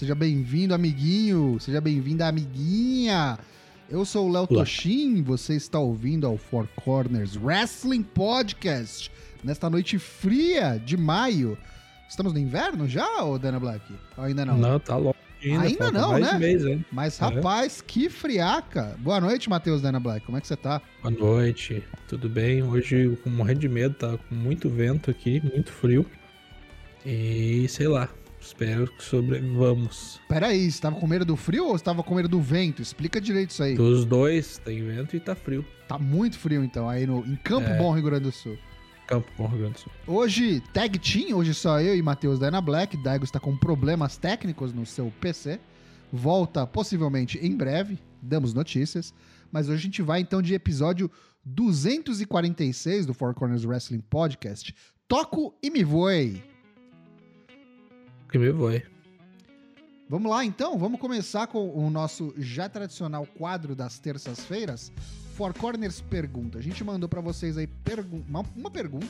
seja bem-vindo, amiguinho, seja bem-vinda, amiguinha. Eu sou o Léo Toshin, você está ouvindo ao Four Corners Wrestling Podcast nesta noite fria de maio. Estamos no inverno já, ou Dana Black? Ou ainda não? Não, tá longe. Ainda, ainda não, né? Mês, hein? Mas, rapaz, é. que friaca. Boa noite, Matheus Dana Black. Como é que você tá? Boa noite. Tudo bem? Hoje, com morrendo de medo, tá com muito vento aqui, muito frio. E sei lá, espero que sobrevivamos. Peraí, você tava com medo do frio ou você tava com medo do vento? Explica direito isso aí. Dos dois, tem vento e tá frio. Tá muito frio então, aí no, em Campo é. Bom, Rio Grande do Sul. Campo Bom, Rio Grande do Sul. Hoje, tag team, hoje só eu e Matheus da Ana Black. Daigo está com problemas técnicos no seu PC. Volta possivelmente em breve, damos notícias. Mas hoje a gente vai então de episódio 246 do Four Corners Wrestling Podcast. Toco e me voe. Que me voe. Vamos lá então, vamos começar com o nosso já tradicional quadro das terças-feiras, Four Corners Pergunta. A gente mandou para vocês aí pergu uma, uma, pergunta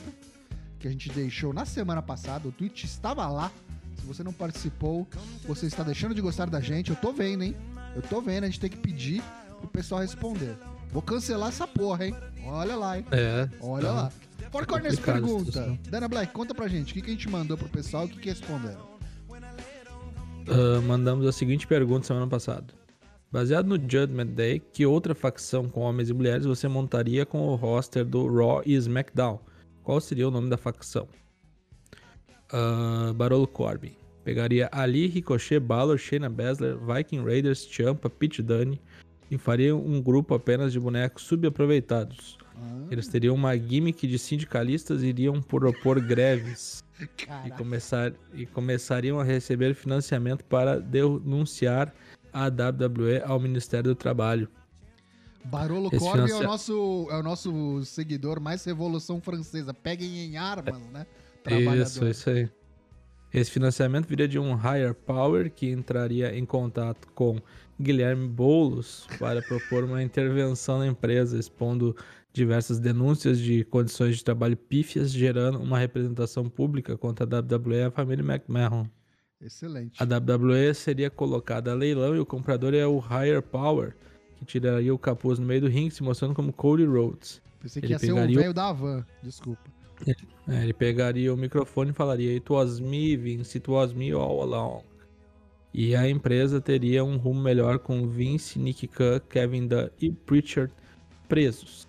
que a gente deixou na semana passada. O tweet estava lá. Se você não participou, você está deixando de gostar da gente. Eu tô vendo, hein? Eu tô vendo. A gente tem que pedir pro pessoal responder. Vou cancelar essa porra, hein? Olha lá, hein? É. Olha tá. lá. Four Corners Pergunta. Dana Black, conta pra gente. O que, que a gente mandou pro pessoal e o que, que responderam? Uh, mandamos a seguinte pergunta semana passada. Baseado no Judgment Day, que outra facção com homens e mulheres você montaria com o roster do Raw e SmackDown? Qual seria o nome da facção? Uh, Barolo Corbin. Pegaria Ali, Ricochet, Balor, Shayna Baszler, Viking Raiders, Champa, Pete Dunne e faria um grupo apenas de bonecos subaproveitados. Ah. Eles teriam uma gimmick de sindicalistas e iriam propor greves. E, começar, e começariam a receber financiamento para denunciar a WWE ao Ministério do Trabalho. Barolo Esse financia... é, o nosso, é o nosso seguidor mais Revolução Francesa. Peguem em armas, né? Isso, isso aí. Esse financiamento viria de um higher power que entraria em contato com Guilherme Boulos para propor uma intervenção na empresa, expondo diversas denúncias de condições de trabalho pífias, gerando uma representação pública contra a WWE e a família McMahon. Excelente. A WWE seria colocada a leilão e o comprador é o Higher Power, que tiraria o capuz no meio do ringue, se mostrando como Cody Rhodes. Pensei que ele ia ser o velho da van, desculpa. É, ele pegaria o microfone e falaria It was me, Vince, it was me all along. E a empresa teria um rumo melhor com Vince, Nick Khan, Kevin Dunn e Pritchard presos.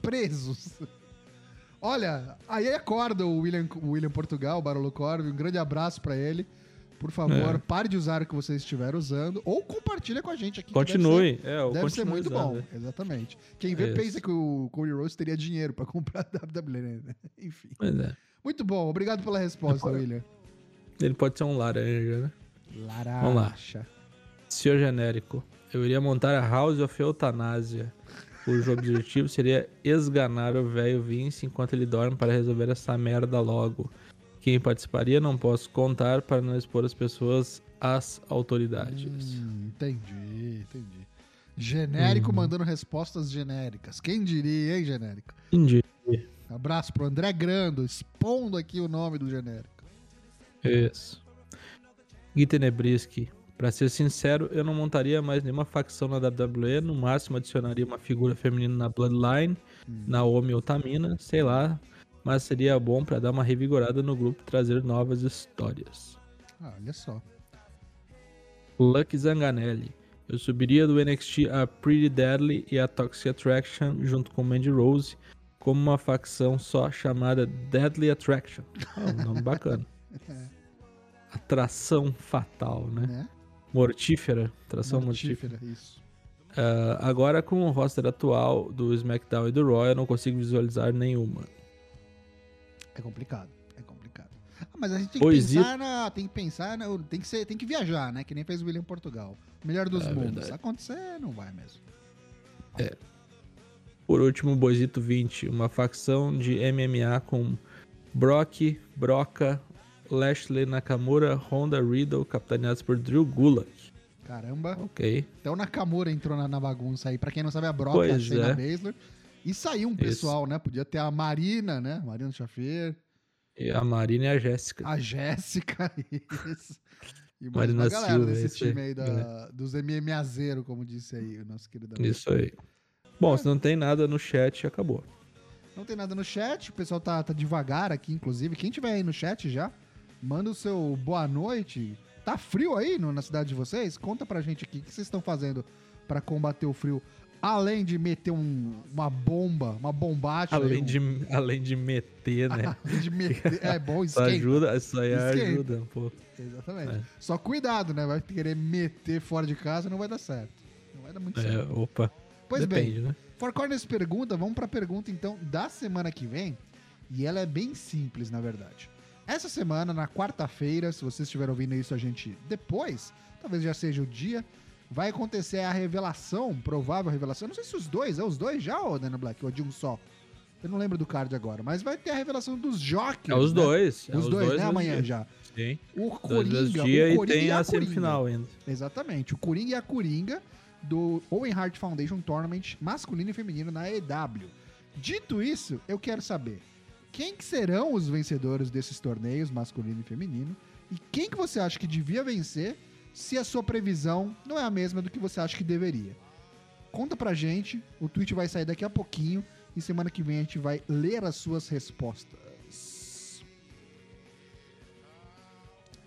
Presos? Olha, aí acorda o William, o William Portugal, o Barolo Corvo, um grande abraço para ele. Por favor, é. pare de usar o que você estiver usando ou compartilha com a gente aqui. Continue. Deve ser, é, deve ser muito bom. É. Exatamente. Quem vê é pensa que o Cody Rose teria dinheiro para comprar a WWE, né? Enfim. É. Muito bom. Obrigado pela resposta, ele William. Ele pode ser um laranja, né? Vamos lá. Senhor genérico. Eu iria montar a House of Eutanásia cujo objetivo seria esganar o velho Vince enquanto ele dorme para resolver essa merda logo. Quem participaria não posso contar para não expor as pessoas às autoridades. Hum, entendi, entendi. Genérico hum. mandando respostas genéricas. Quem diria, hein, genérico? Quem diria? Abraço pro André Grando, expondo aqui o nome do genérico. Isso. Gui Tenebriski. Pra ser sincero, eu não montaria mais nenhuma facção na WWE, no máximo adicionaria uma figura feminina na Bloodline, hum. Naomi ou Tamina, sei lá, mas seria bom para dar uma revigorada no grupo e trazer novas histórias. Ah, olha só. Lucky Zanganelli. Eu subiria do NXT a Pretty Deadly e a Toxic Attraction junto com Mandy Rose como uma facção só chamada Deadly Attraction. Oh, um nome bacana. Atração fatal, né? É. Mortífera. Tração mortífera. mortífera. Isso. Uh, agora, com o roster atual do SmackDown e do Raw, eu não consigo visualizar nenhuma. É complicado. É complicado. Ah, mas a gente tem que pensar na. Tem que pensar na, tem que ser, tem que viajar, né? Que nem fez o William Portugal. Melhor dos é mundos. Verdade. Se acontecer, não vai mesmo. É. Por último, Boisito 20, uma facção de MMA com Brock, Broca, Lashley Nakamura, Honda Riddle, capitaneados por Drew Gulak. Caramba. Ok. Até o Nakamura entrou na, na bagunça aí. Pra quem não sabe, a Brock, pois a Shayna é. Baszler. E saiu um pessoal, Isso. né? Podia ter a Marina, né? Marina Chafer. E a Marina e a Jéssica. A Jéssica, isso. E mais Marina uma galera Silva, desse esse time aí da, dos MMA zero, como disse aí o nosso querido amigo. Isso aí. Bom, se não tem nada no chat, acabou. Não tem nada no chat, o pessoal tá, tá devagar aqui, inclusive. Quem tiver aí no chat já, manda o seu boa noite. Tá frio aí no- na cidade de vocês? Conta pra gente aqui o que vocês estão fazendo pra combater o frio. Além de meter um- uma bomba, uma bombacha. aí, Além um- de, além de meter, né? além de meter. É bom, Isso ajuda, isso aí Esquenta. ajuda um pouco. Exatamente. É. Só cuidado, né? Vai querer meter fora de casa, não vai dar certo. Não vai dar muito É, certo. opa. Pois bem, Depende, né? Four Corners pergunta, vamos pra pergunta então da semana que vem. E ela é bem simples, na verdade. Essa semana, na quarta-feira, se vocês estiverem ouvindo isso a gente depois, talvez já seja o dia, vai acontecer a revelação, provável revelação. Eu não sei se os dois, é os dois já, ou Dana Black, ou de um só. Eu não lembro do card agora, mas vai ter a revelação dos Jokers. É os né? dois. é Os, dois, né? nos Amanhã dias. já. Sim. O Dois Coringa, o dias e Coringa tem a a semifinal ainda. Exatamente. O Coringa e a Coringa do Owen Hart Foundation Tournament masculino e feminino na EW. Dito isso, eu quero saber quem que serão os vencedores desses torneios masculino e feminino e quem que você acha que devia vencer se a sua previsão não é a mesma do que você acha que deveria. Conta pra gente, o tweet vai sair daqui a pouquinho e semana que vem a gente vai ler as suas respostas.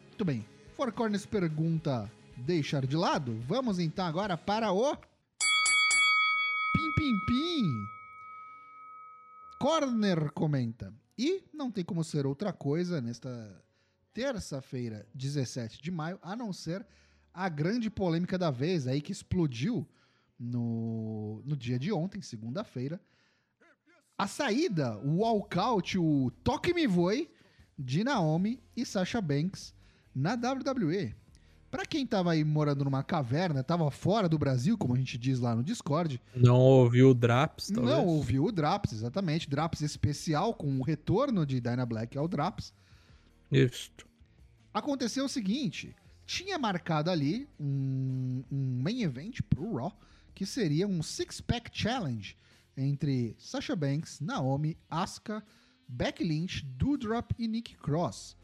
Muito bem. Four Corners pergunta deixar de lado. Vamos então agora para o Pim Pim Pim. Corner comenta. E não tem como ser outra coisa nesta terça-feira, 17 de maio, a não ser a grande polêmica da vez aí que explodiu no, no dia de ontem, segunda-feira. A saída, o walkout, o toque me voe de Naomi e Sasha Banks na WWE. Pra quem tava aí morando numa caverna, tava fora do Brasil, como a gente diz lá no Discord, Não ouviu o Draps, talvez? não ouviu o Draps, exatamente. Draps especial com o retorno de Dyna Black ao Draps. Isso. Aconteceu o seguinte: tinha marcado ali um, um main event pro Raw, que seria um six-pack challenge entre Sasha Banks, Naomi, Asuka, Becky Lynch, Doudrop e Nikki Cross.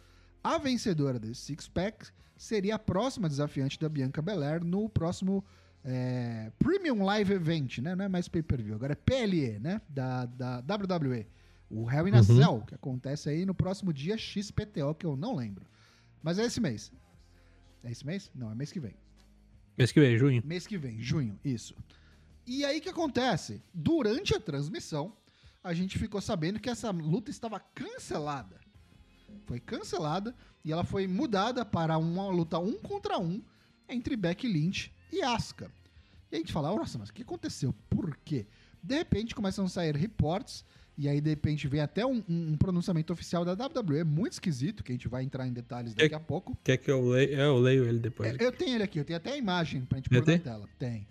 A vencedora desse six-pack seria a próxima desafiante da Bianca Belair no próximo é, Premium Live Event, né? Não é mais pay-per-view, agora é PLE, né? Da, da WWE. O Hell in a Uhum. Cell, que acontece aí no próximo dia XPTO, que eu não lembro. Mas é esse mês. É esse mês? Não, é mês que vem. Mês que vem, junho. Mês que vem, junho, isso. E aí o que acontece? Durante a transmissão, a gente ficou sabendo que essa luta estava cancelada. Foi cancelada e ela foi mudada para uma luta um contra um entre Becky Lynch e Asuka. E a gente fala, nossa, mas o que aconteceu? Por quê? De repente começam a sair reportes e aí de repente vem até um, um- um pronunciamento oficial da WWE muito esquisito, que a gente vai entrar em detalhes daqui a pouco. Quer que eu leia? É, eu leio ele depois. É, Eu tenho ele aqui, eu tenho até a imagem pra gente pôr na tela. Tem.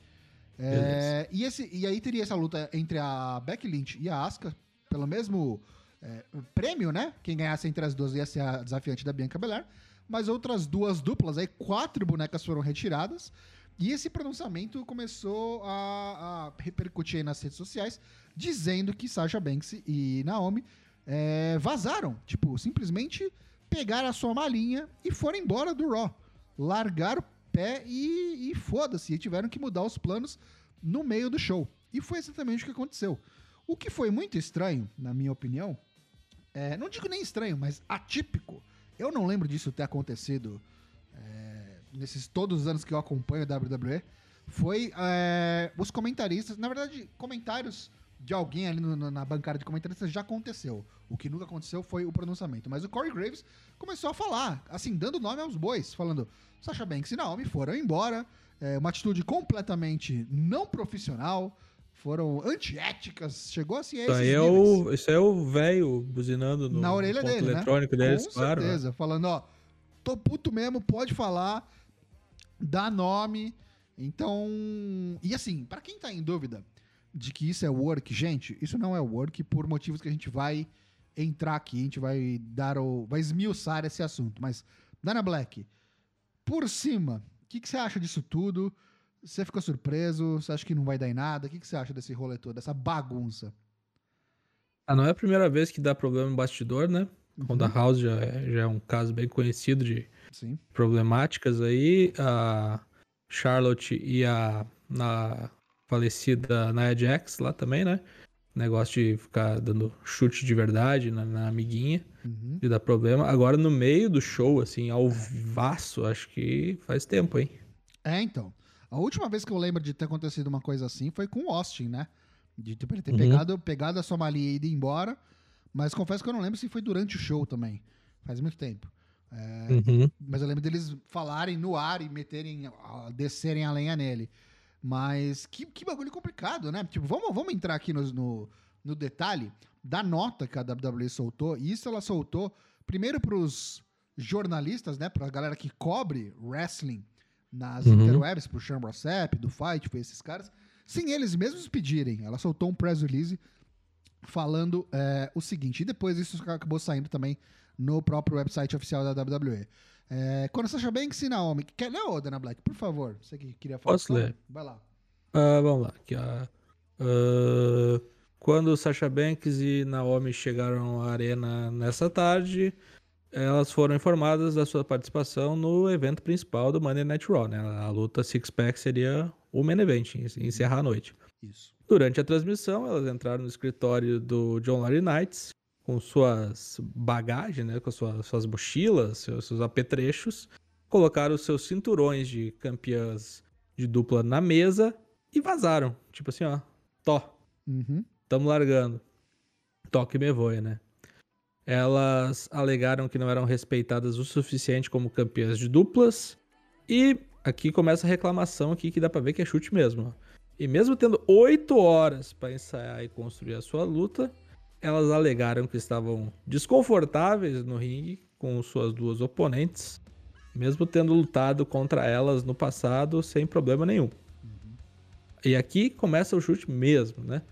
É, e, esse, e aí teria essa luta entre a Becky Lynch e a Asuka pelo mesmo é, prêmio, né? Quem ganhasse entre as duas ia ser a desafiante da Bianca Belair. Mas outras duas duplas, aí quatro bonecas foram retiradas. E esse pronunciamento começou a, a repercutir nas redes sociais, dizendo que Sasha Banks e Naomi é, vazaram. Tipo, simplesmente pegaram a sua malinha e foram embora do Raw. Largaram o pé e, e foda-se. E tiveram que mudar os planos no meio do show. E foi exatamente o que aconteceu. O que foi muito estranho, na minha opinião, é, não digo nem estranho, mas atípico. Eu não lembro disso ter acontecido é, nesses todos os anos que eu acompanho a WWE. Foi é, os comentaristas, na verdade, comentários de alguém ali no- na bancada de comentaristas já aconteceu. O que nunca aconteceu foi o pronunciamento. Mas o Corey Graves começou a falar, assim, dando nome aos bois, falando: Sasha Banks e Naomi foram embora. É, uma atitude completamente não profissional. Foram antiéticas. Chegou assim a Isso esses aí é níveis. o, isso aí é o velho buzinando no Na orelha dele, né? eletrônico deles, Com claro. né? certeza. Falando, ó, tô puto mesmo, pode falar, dá nome. Então. E assim, pra quem tá em dúvida de que isso é work, gente, isso não é work por motivos que a gente vai entrar aqui, a gente vai dar o. vai esmiuçar esse assunto. Mas, Dana Black, por cima, o que, que você acha disso tudo? Você ficou surpreso? Você acha que não vai dar em nada? O que, que você acha desse rolê todo, dessa bagunça? Ah, não é a primeira vez que dá problema no bastidor, né? Uhum. Ronda House já é, já é um caso bem conhecido de Sim. problemáticas aí. A Charlotte e a falecida Nia Jax lá também, né? Negócio de ficar dando chute de verdade na, na amiguinha, Uhum. de dar problema. Agora no meio do show, assim, ao vivaço, acho que faz tempo, hein? É, então. A última vez que eu lembro de ter acontecido uma coisa assim foi com o Austin, né? De tipo, ele ter Uhum. pegado, pegado a sua malinha e ido embora. Mas confesso que eu não lembro se foi durante o show também. Faz muito tempo. É, Uhum. Mas eu lembro deles falarem no ar e meterem, descerem a lenha nele. Mas que, que bagulho complicado, né? Tipo, vamos, vamos entrar aqui no, no, no detalhe da nota que a WWE soltou. E isso ela soltou primeiro pros jornalistas, né? Pra galera que cobre wrestling nas Uhum. interwebs, pro Sean Rossap, do Fight, foi esses caras. Sem eles mesmos pedirem. Ela soltou um press release falando é, o seguinte. E depois isso acabou saindo também no próprio website oficial da WWE. É, quando Sasha Banks e Naomi... Quer ler, ô, Dana Black? Por favor. Você que queria falar. Posso ler? Vai lá. Ah, vamos lá. Aqui. Ah, quando Sasha Banks e Naomi chegaram à arena nessa tarde, elas foram informadas da sua participação no evento principal do Monday Night Raw. Né? A luta Six Pack seria o main event, en- encerrar a noite. Isso. Durante a transmissão, elas entraram no escritório do John Laurie Knights com suas bagagens, né, com suas, suas mochilas, seus, seus apetrechos, colocaram seus cinturões de campeãs de dupla na mesa e vazaram. Tipo assim, ó, tó, Uhum. tamo largando. Toque me voe, né? Elas alegaram que não eram respeitadas o suficiente como campeãs de duplas. E aqui começa a reclamação aqui que dá pra ver que é chute mesmo. E mesmo tendo oito horas pra ensaiar e construir a sua luta, elas alegaram que estavam desconfortáveis no ringue com suas duas oponentes, mesmo tendo lutado contra elas no passado sem problema nenhum. E aqui começa o chute mesmo, né?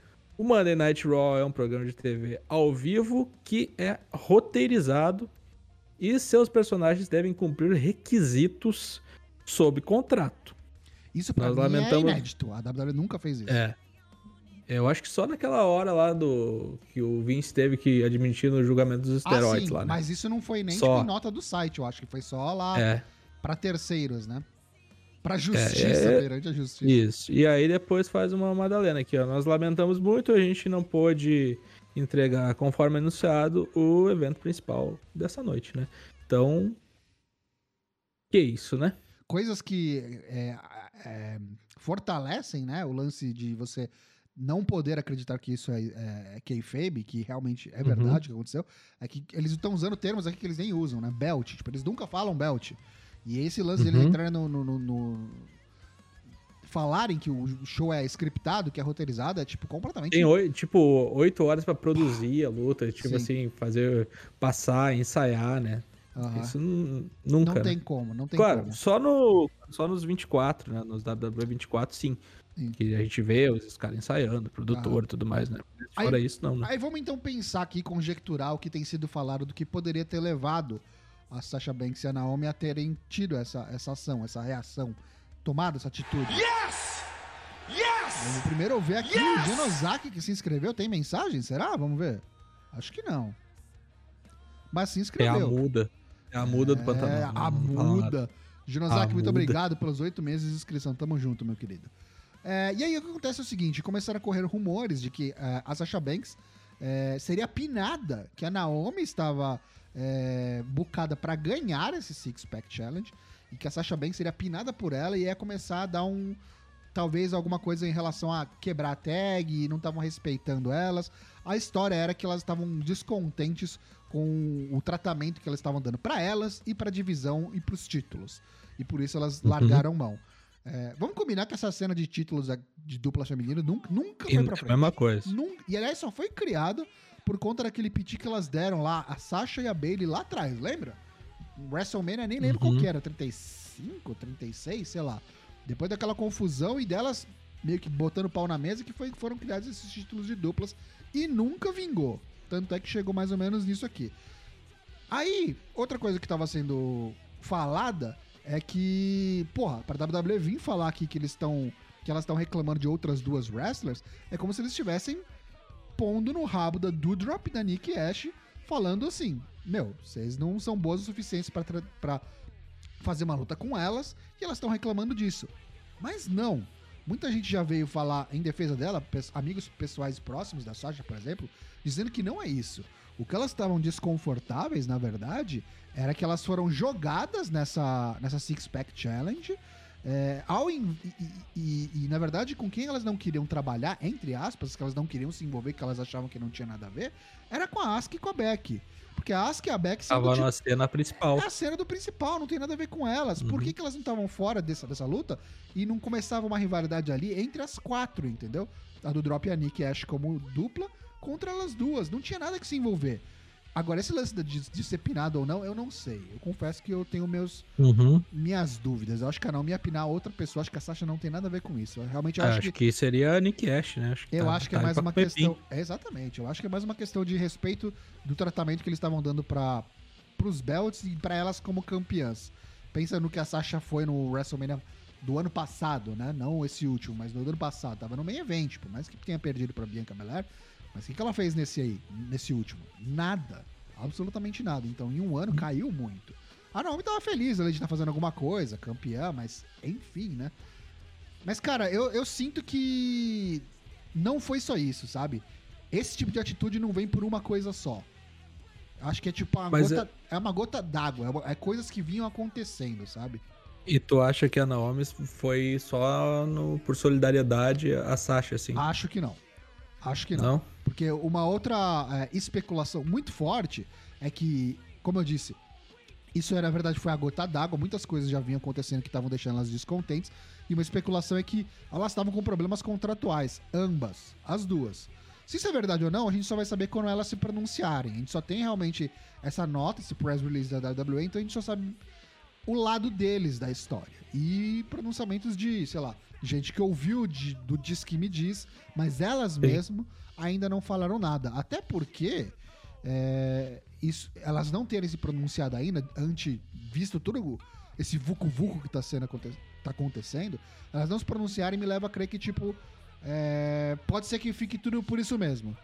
O Monday Night Raw é um programa de TV ao vivo que é roteirizado e seus personagens devem cumprir requisitos sob contrato. Isso pra Nós mim lamentamos- é inédito. A WWE nunca fez isso. É. Eu acho que só naquela hora lá do que o Vince teve que admitir no julgamento dos Ah, esteroides sim, lá, né? mas isso não foi nem Só. tipo, nota do site, eu acho que foi só lá É, pra terceiros, né? Pra justiça, é- perante a justiça. isso. E aí depois faz uma Madalena aqui, ó. Nós lamentamos muito, a gente não pôde entregar, conforme anunciado, o evento principal dessa noite, né? Então, que isso, né? Coisas que é, é, fortalecem, né, o lance de você não poder acreditar que isso é, é, é kayfabe, que realmente é Uhum. verdade o que aconteceu, é que eles estão usando termos aqui que eles nem usam, né? Belt. Tipo, eles nunca falam belt. E esse lance Uhum. entrarem no, no- no- no- Falarem que o show é scriptado, que é roteirizado, é tipo completamente. Tem oi- tipo oito horas pra produzir a luta, tipo Sim. assim, fazer passar, ensaiar, né? Aham. Isso nu- nunca. Não né? tem como, não tem Claro, como. só, no, só nos 24, né? Nos WWE 24, sim. Sim. Que a gente vê os caras ensaiando, produtor e tudo mais, né? Aí- Fora isso, não, né? Aí vamos então pensar aqui, conjecturar o que tem sido falado do que poderia ter levado a Sasha Banks e a Naomi a terem tido essa, essa ação, essa reação, tomado essa atitude. Yes! Yes! Vamos primeiro ver aqui o Genosaki que se inscreveu. Tem mensagem? Será? Vamos ver. Acho que não. Mas se É a inscreveu. muda. É a muda do Pantanal. É, a muda. Genosaki, muito muda. obrigado pelos oito meses de inscrição. Tamo junto, meu querido. É, e aí o que acontece é o seguinte: começaram a correr rumores de que é, a Sasha Banks é, seria pinada, que a Naomi estava é, bucada pra ganhar esse Six Pack Challenge e que a Sasha Banks seria pinada por ela e ia começar a dar um. Talvez alguma coisa em relação a quebrar a tag, não estavam respeitando elas. A história era que elas estavam descontentes com o tratamento que elas estavam dando pra elas e pra divisão e pros títulos. E por isso elas Uhum. largaram mão. É, vamos combinar que essa cena de títulos de dupla feminina nunca, nunca foi pra é a frente. mesma coisa. Nun- e aliás, só foi criado por conta daquele piti que elas deram lá, a Sasha e a Bailey lá atrás, lembra? WrestleMania, nem lembro Uhum. qual que era, 35, 36, sei lá. Depois daquela confusão e delas meio que botando pau na mesa, que foi, foram criados esses títulos de duplas e nunca vingou. Tanto é que chegou mais ou menos nisso aqui. Aí, outra coisa que tava sendo falada é que, porra, pra WWE vir falar aqui que eles estão. que elas estão reclamando de outras duas wrestlers, é como se eles estivessem pondo no rabo da Doudrop da Nick Ash, falando assim: meu, vocês não são boas o suficiente pra fazer uma luta com elas e elas estão reclamando disso. Mas não. Muita gente já veio falar em defesa dela, amigos pessoais próximos da Sasha, por exemplo, dizendo que não é isso. O que elas estavam desconfortáveis, na verdade, era que elas foram jogadas nessa, nessa Six Pack Challenge. É, ao in- e, e- e- na verdade, com quem elas não queriam trabalhar, entre aspas, que elas não queriam se envolver, que elas achavam que não tinha nada a ver, era com a Asuka e com a Becky. Porque a Asuka e a Tava tipo- na cena principal. é a cena do principal, não tem nada a ver com elas. Por Uhum. que, que elas não estavam fora dessa, dessa luta e não começava uma rivalidade ali entre as quatro, entendeu? A do Drop e a Nick Ash como dupla contra elas duas. Não tinha nada que se envolver. Agora, esse lance de, de ser pinado ou não, eu não sei. Eu confesso que eu tenho meus, Uhum. minhas dúvidas. Eu acho que a Naomi ia pinar outra pessoa. Acho que a Sasha não tem nada a ver com isso. Eu realmente eu acho, acho que que seria a Nick Ash, né? Acho que eu tá- acho que é tá mais pra uma questão. É, exatamente. Eu acho que é mais uma questão de respeito do tratamento que eles estavam dando para os belts e para elas como campeãs. Pensa no que a Sasha foi no WrestleMania do ano passado, né? Não esse último, mas no ano passado. Tava no main event, por mais que tenha perdido pra Bianca Belair. Mas o que, que ela fez nesse aí, nesse último? Nada. Absolutamente nada. Então, em um ano, caiu muito. A Naomi tava feliz ela de estar fazendo alguma coisa, campeã, mas enfim, né? Mas, cara, eu, eu sinto que não foi só isso, sabe? Esse tipo de atitude não vem por uma coisa só. Acho que é tipo uma Mas gota. É... uma gota d'água. é É, coisas que vinham acontecendo, sabe? E tu acha que a Naomi foi só no- por solidariedade a Sasha, assim? Acho que não. Acho que não. não? Porque uma outra é, especulação muito forte é que, como eu disse, isso era, na verdade, foi a gota d'água. Muitas coisas já vinham acontecendo que estavam deixando elas descontentes. E uma especulação é que elas estavam com problemas contratuais. Ambas. As duas. Se isso é verdade ou não, a gente só vai saber quando elas se pronunciarem. A gente só tem realmente essa nota, esse press release da WWE, então a gente só sabe o lado deles da história. E pronunciamentos de, sei lá, gente que ouviu de- do Diz que me diz, mas elas mesmo ainda não falaram nada. Até porque é, isso, elas não terem se pronunciado ainda, ante visto todo esse vucu-vucu que tá, sendo, aconte- tá acontecendo, elas não se pronunciarem me leva a crer que, tipo, é, pode ser que fique tudo por isso mesmo.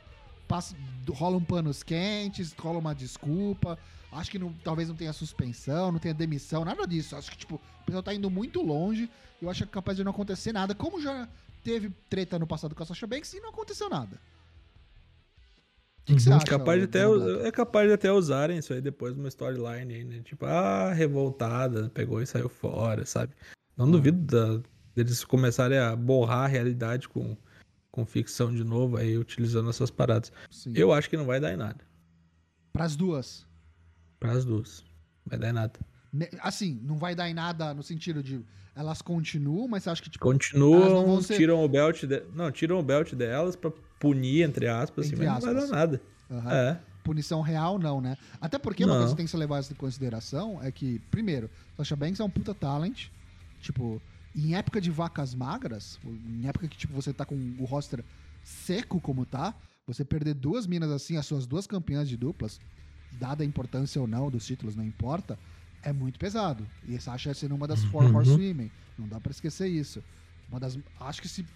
Passa, rolam panos quentes, rola uma desculpa. Acho que não- talvez não tenha suspensão, não tenha demissão, nada disso. Acho que, tipo, o pessoal tá indo muito longe. Eu acho que é capaz de não acontecer nada. Como já teve treta no passado com a Sasha Banks e não aconteceu nada. O que, que você Uhum. acha? capaz até, é capaz de até usarem isso aí depois numa storyline aí, né? Tipo, ah, revoltada, pegou e saiu fora, sabe? Não duvido da- deles começarem a borrar a realidade com, com ficção de novo, aí utilizando essas paradas. Sim. Eu acho que não vai dar em nada. Pras duas. Para as duas. Vai dar em nada. Assim, não vai dar em nada no sentido de elas continuam, mas você acha que, tipo, Continuam, ser- tiram o belt de... Não, tiram o belt delas pra punir, entre aspas, assim, Entre mas não vai aspas. dar nada. aham, É. punição real, não, né? Até porque uma Não. coisa que tem que ser levada em consideração é que, primeiro, Sasha Banks é um puta talent. Tipo, em época de vacas magras, em época que, tipo, você tá com o roster seco como tá, você perder duas minas assim, as suas duas campeãs de duplas, dada a importância ou não dos títulos, não importa, é muito pesado. E essa acha sendo uma das Four Uhum. Horsewomen. Não dá pra esquecer isso. Uma das. Acho que se.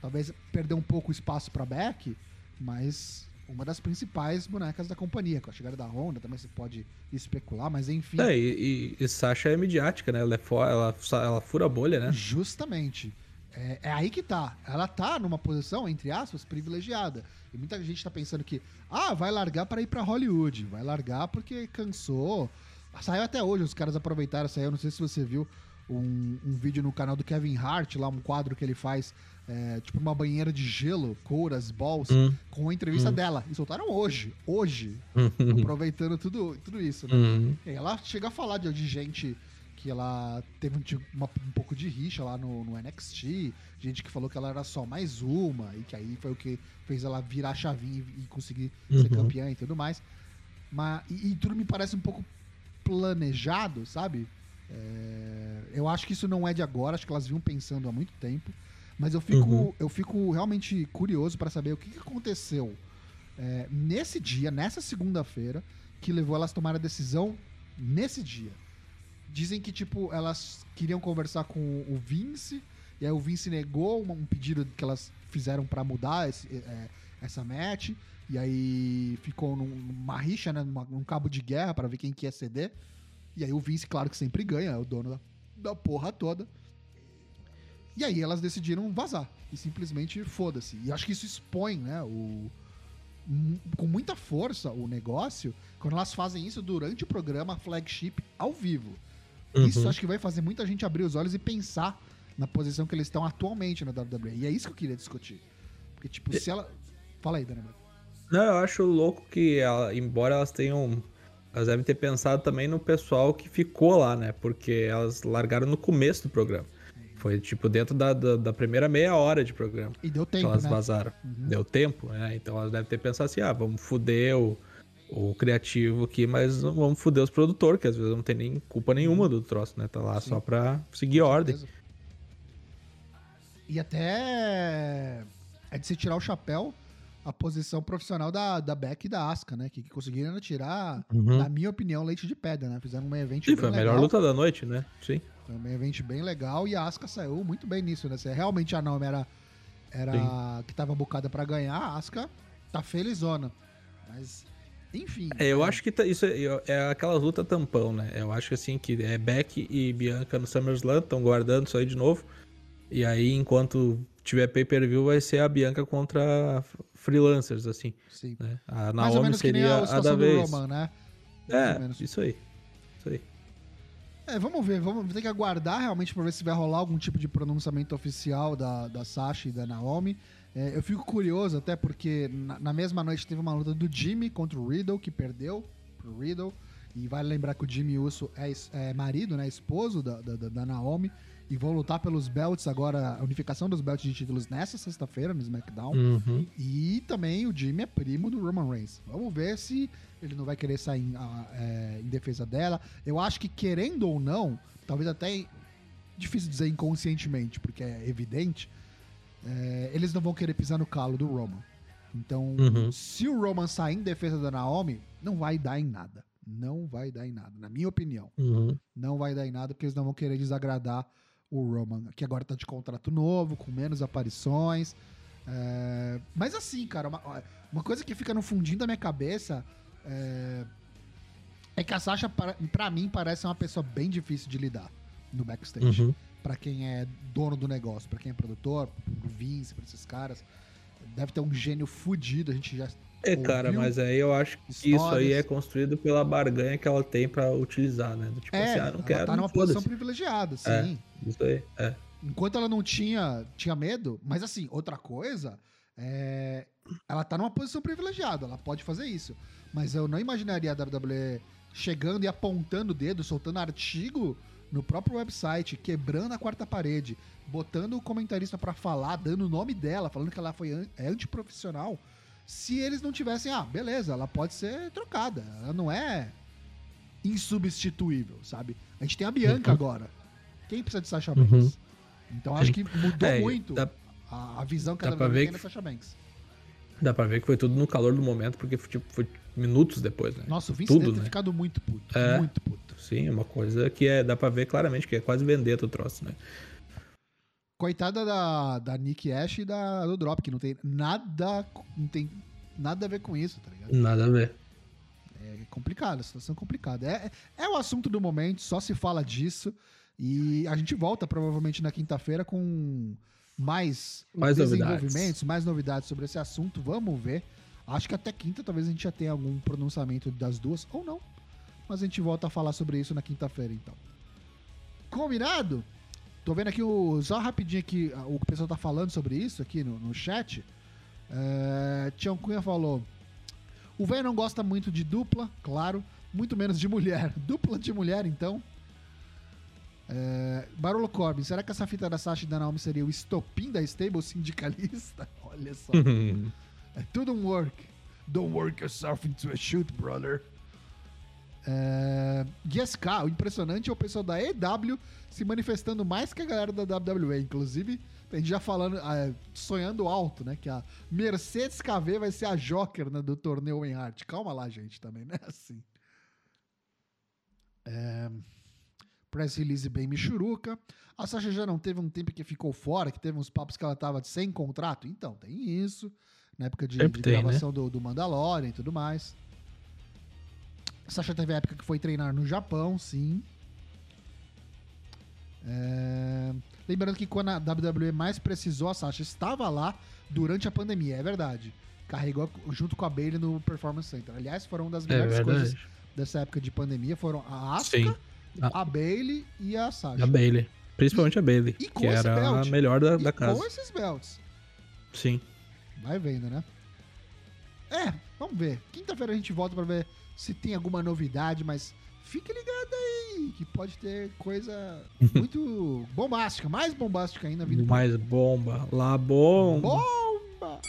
Talvez perder um pouco o espaço pra Beck, mas uma das principais bonecas da companhia. Com a chegada da Honda também se pode especular, mas enfim. É, e, e, e Sasha é midiática, né? Ela, é ela, ela fura a bolha, né? Justamente. É, é aí que tá. Ela tá numa posição, entre aspas, privilegiada. E muita gente tá pensando que, ah, vai largar para ir pra Hollywood. Vai largar porque cansou. Saiu até hoje, os caras aproveitaram, saiu, não sei se você viu, um, um vídeo no canal do Kevin Hart, lá um quadro que ele faz, é, tipo uma banheira de gelo, couras, balls, Hum. com a entrevista Hum. dela. E soltaram hoje, hoje, aproveitando tudo, tudo isso, né? E Ela chega a falar de, de gente que ela teve um, tipo, uma- um pouco de rixa lá no, no NXT, gente que falou que ela era só mais uma, e que aí foi o que fez ela virar a chavinha e, e conseguir ser Uhum. campeã e tudo mais. Mas, e, e tudo me parece um pouco planejado, sabe? É, eu acho que isso não é de agora, acho que elas vinham pensando há muito tempo. Mas eu fico, Uhum. eu fico realmente curioso para saber o que, que aconteceu é, nesse dia, nessa segunda-feira, que levou elas a tomar a decisão nesse dia. Dizem que, tipo, elas queriam conversar com o Vince, e aí o Vince negou um pedido que elas fizeram para mudar esse, é, essa match. E aí ficou num- numa rixa, né? Num cabo de guerra pra ver quem que ia ceder. E aí o Vince, claro que sempre ganha, é o dono da, da porra toda. E aí elas decidiram vazar. E simplesmente foda-se. E acho que isso expõe, né? O, com muita força o negócio quando elas fazem isso durante o programa flagship ao vivo. Isso Uhum. acho que vai fazer muita gente abrir os olhos e pensar na posição que eles estão atualmente na WWE. E é isso que eu queria discutir. Porque, tipo, se ela. Fala aí, Dana. Não, eu acho louco que, ela- embora elas tenham. Elas devem ter pensado também no pessoal que ficou lá, né? Porque elas largaram no começo do programa. Foi tipo dentro da, da, da primeira meia hora de programa. E deu tempo, elas né? vazaram. Deu tempo, né? Então elas devem ter pensado assim: ah, vamos fuder o, o criativo aqui, mas não vamos fuder os produtores, que às vezes não tem nem culpa nenhuma do troço, né? Tá lá Sim. só pra seguir ordem. certeza. E até é de se tirar o chapéu a posição profissional da, da Beck e da Asuka, né? Que, que conseguiram tirar, Uhum. na minha opinião, leite de pedra, né? Fizeram um evento Sim, bem foi a melhor legal. luta da noite, né? Sim. Foi um evento bem legal e a Asuka saiu muito bem nisso, né? Se realmente a Naomi era, era que tava bocada pra ganhar, a Asuka tá felizona. Mas, enfim. É, eu acho que tá- isso é, é aquela luta tampão, né? Eu acho assim que é Beck e Bianca no SummerSlam estão guardando isso aí de novo. E aí, enquanto tiver pay-per-view, vai ser a Bianca contra freelancers, assim. Sim. Né? A Mais ou Naomi menos que nem seria a a da vez. Roman, né? Mais ou É, menos. isso aí. Isso aí. É, vamos ver, vamos ter que aguardar realmente pra ver se vai rolar algum tipo de pronunciamento oficial da, da Sasha e da Naomi. É, eu fico curioso até porque na, na mesma noite teve uma luta do Jimmy contra o Riddle, que perdeu pro Riddle. E vale lembrar que o Jimmy Uso é, é marido, né? Esposo da, da- da Naomi. E vão lutar pelos belts agora, a unificação dos belts de títulos nessa sexta-feira no SmackDown. Uhum. E também o Jimmy é primo do Roman Reigns. Vamos ver se ele não vai querer sair em, ah, é, em defesa dela. Eu acho que, querendo ou não, talvez até difícil dizer inconscientemente, porque é evidente, é, eles não vão querer pisar no calo do Roman. Então, Uhum. se o Roman sair em defesa da Naomi, não vai dar em nada. Não vai dar em nada, na minha opinião. Uhum. Não vai dar em nada porque eles não vão querer desagradar o Roman, que agora tá de contrato novo, com menos aparições. É, Mas assim, cara, uma, uma coisa que fica no fundinho da minha cabeça é, é que a Sasha, para- pra mim, parece uma pessoa bem difícil de lidar no backstage. Uhum. Pra quem é dono do negócio, pra quem é produtor, pro Vince, pra esses caras. Deve ter um gênio fudido, a gente já. É, cara, ouviu mas aí eu acho que isso aí histórias. é construído pela barganha que ela tem pra utilizar, né? Do Tipo É, assim, ah, não ela quero, tá numa posição privilegiada, sim. É. Isso aí, é. Enquanto ela não tinha, tinha medo, mas assim, outra coisa, é, ela tá numa posição privilegiada, ela pode fazer isso. Mas eu não imaginaria a WWE chegando e apontando o dedo, soltando artigo no próprio website, quebrando a quarta parede, botando o comentarista pra falar, dando o nome dela, falando que ela foi an- é antiprofissional. Se eles não tivessem, ah, beleza, ela pode ser trocada. Ela não é insubstituível, sabe? A gente tem a Bianca Uhum. agora. Quem precisa de Sasha Uhum. Banks? Então acho que mudou É, muito dá- a, a visão que a dá pra WWE ver tem da Sasha Banks. Dá pra ver que foi tudo no calor do momento, porque tipo, foi minutos depois, né? Nossa, o Vince Tudo, deve né? ficado muito puto. É. Muito puto. Sim, é uma coisa que é, dá pra ver claramente que é quase vendetta o troço, né? Coitada da, da Nick Ash e da, do Drop, que não tem nada. Não tem nada a ver com isso, tá ligado? Nada a ver. É complicado, a situação é complicada. É, é o assunto do momento, só se fala disso. E a gente volta provavelmente na quinta-feira com mais, Mais desenvolvimentos, novidades. mais novidades sobre esse assunto. Vamos ver. Acho que até quinta talvez a gente já tenha algum pronunciamento das duas, ou não. Mas a gente volta a falar sobre isso na quinta-feira, então. Combinado? Tô vendo aqui o, só rapidinho aqui o que o pessoal tá falando sobre isso aqui no, no chat. É, Tião Cunha falou: o velho não gosta muito de dupla, claro, muito menos de mulher. Dupla de mulher, então. É, Barolo Corbin, será que essa fita da Sasha e da Naomi seria o estopim da stable sindicalista? Olha só. É tudo um work. Don't work yourself into a shoot, brother. É... GSK, o impressionante é o pessoal da EW se manifestando mais que a galera da WWE. Inclusive, tem gente já falando, ah, sonhando alto, né? Que a Mercedes KV vai ser a Joker né, do torneio Owen Hart. Calma lá, gente, também, não é assim. É... Press release bem michuruca. A Sasha já não teve um tempo que ficou fora, que teve uns papos que ela tava sem contrato? Então, tem isso. na época de, de tem, né? gravação do, do Mandalorian e tudo mais. Sasha teve a época que foi treinar no Japão, sim. É, Lembrando que quando a WWE mais precisou, a Sasha estava lá durante a pandemia, é verdade. Carregou junto com a Bailey no Performance Center. Aliás, foram uma das É melhores coisas verdade. dessa época de pandemia. Foram a Asuka, Sim. a Bailey e a Sasha. A Bailey. Principalmente a Bailey, e com que era belt. a melhor da, da casa. com esses belts. Sim. Vai vendo, né? É, vamos ver. Quinta-feira a gente volta pra ver se tem alguma novidade, mas fique ligado aí, que pode ter coisa muito bombástica, mais bombástica ainda vindo Mais bomba. Lá bomba. Bomba!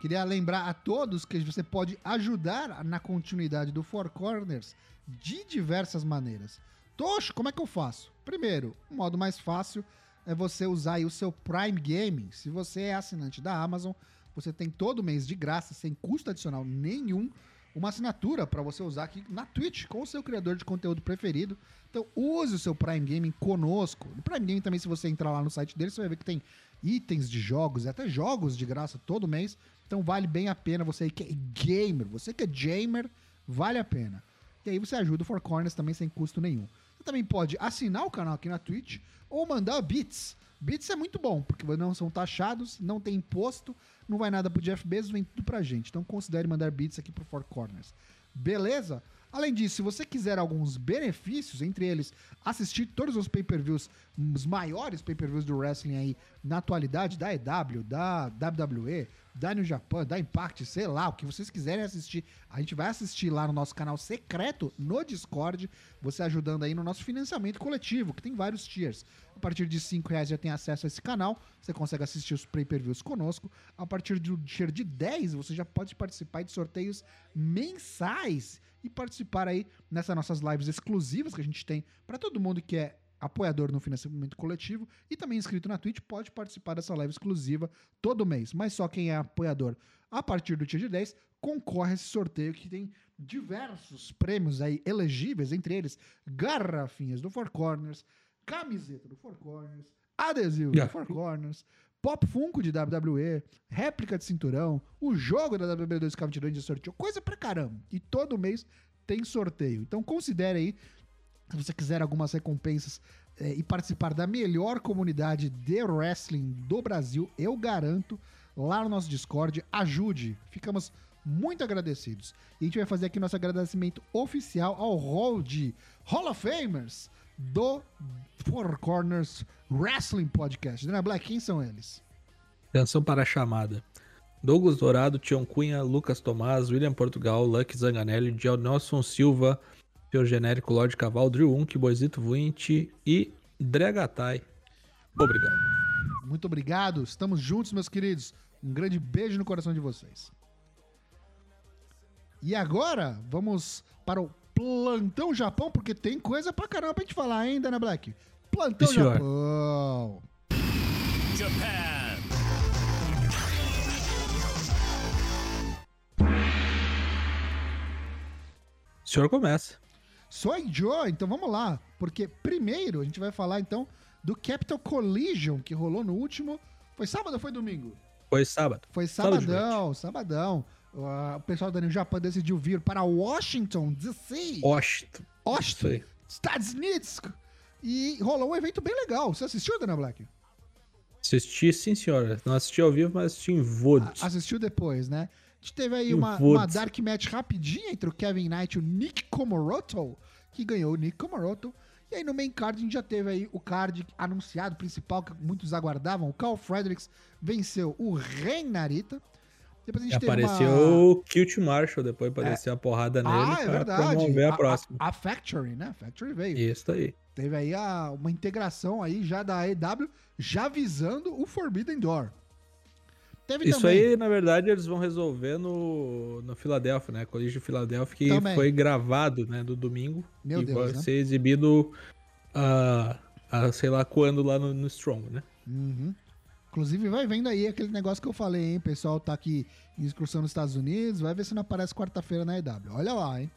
Queria lembrar a todos que você pode ajudar na continuidade do Four Corners de diversas maneiras. Tocho, como é que eu faço? Primeiro, o modo mais fácil é você usar o seu Prime Gaming. Se você é assinante da Amazon, você tem todo mês de graça, sem custo adicional nenhum, uma assinatura para você usar aqui na Twitch com o seu criador de conteúdo preferido. Então use o seu Prime Gaming conosco. No Prime Gaming também, se você entrar lá no site dele, você vai ver que tem itens de jogos, até jogos de graça todo mês. Então vale bem a pena você que é gamer, você que é gamer, vale a pena. E aí você ajuda o Four Corners também sem custo nenhum. Você também pode assinar o canal aqui na Twitch ou mandar bits. Bits é muito bom, porque não são taxados, não tem imposto, não vai nada pro Jeff Bezos, vem tudo pra gente. Então considere mandar bits aqui pro Four Corners. Beleza? Além disso, se você quiser alguns benefícios, entre eles assistir todos os pay-per-views, os maiores pay-per-views do wrestling aí na atualidade, da EW, da WWE, da New Japan, da Impact, sei lá, o que vocês quiserem assistir, a gente vai assistir lá no nosso canal secreto no Discord, você ajudando aí no nosso financiamento coletivo, que tem vários tiers. Partir de 5 reais já tem acesso a esse canal, você consegue assistir os pay-per-views conosco. A partir do tier de 10, você já pode participar de sorteios mensais e participar aí nessas nossas lives exclusivas que a gente tem para todo mundo que é apoiador no financiamento coletivo e também inscrito na Twitch pode participar dessa live exclusiva todo mês, mas só quem é apoiador a partir do tier de 10 concorre a esse sorteio que tem diversos prêmios aí elegíveis, entre eles garrafinhas do Four Corners, camiseta do Four Corners, adesivo do Yeah. Four Corners, Pop Funko de WWE, réplica de cinturão, o jogo da WWE 2K22 de sorteio, coisa pra caramba. E todo mês tem sorteio. Então considere aí, se você quiser algumas recompensas eh, e participar da melhor comunidade de wrestling do Brasil, eu garanto, lá no nosso Discord, ajude. Ficamos muito agradecidos. E a gente vai fazer aqui nosso agradecimento oficial ao Hall de Hall of Famers do Four Corners Wrestling Podcast. Dona Black, quem são eles? Atenção para a chamada. Douglas Dourado, Tião Cunha, Lucas Tomás, William Portugal, Lucky Zanganelli, Gel Nelson Silva, Seu Genérico Lorde Caval, Drew Unk, Boisito Vuint e Dregatai. Obrigado. Muito obrigado. Estamos juntos, meus queridos. Um grande beijo no coração de vocês. E agora, vamos para o Plantão Japão, porque tem coisa pra caramba pra gente falar ainda, né, Black? Plantão Sim. Japão. Japan. O senhor começa. Sou Joe, então vamos lá. Porque primeiro a gente vai falar então do Capital Collision que rolou no último. Foi sábado ou foi domingo? Foi sábado. Foi Sábado de sabadão, O pessoal da New Japan decidiu vir para Washington, D.C. Washington. Aí. Estados Unidos. E rolou um evento bem legal. Você assistiu, Dana Black? Assisti, sim, senhora. Não assisti ao vivo, mas assisti em VOD. Assistiu depois, né? A gente teve aí uma, uma dark match rapidinha entre o Kevin Knight e o Nick Komoroto, que ganhou o Nick Komoroto. E aí no main card a gente já teve aí o card anunciado, principal, que muitos aguardavam. O Carl Fredericks venceu o Rei Narita. Depois a gente apareceu uma... o Kilt Marshall depois pra descer a porrada nele Ah, é pra verdade. promover a, próxima. A, Factory, né? A Factory veio. Isso aí. Teve aí a- uma integração aí já da EW, já visando o Forbidden Door. Teve Isso também... aí, na verdade, eles vão resolver no, no Filadélfia, né? Colégio de Filadélfia, que Também. foi gravado, né, do domingo. Meu e Deus, vai né? ser exibido a, a sei lá quando lá no, no Strong, né? Uhum. Inclusive, vai vendo aí aquele negócio que eu falei, hein? O pessoal tá aqui em excursão nos Estados Unidos, vai ver se não aparece quarta-feira na EW. Olha lá, hein?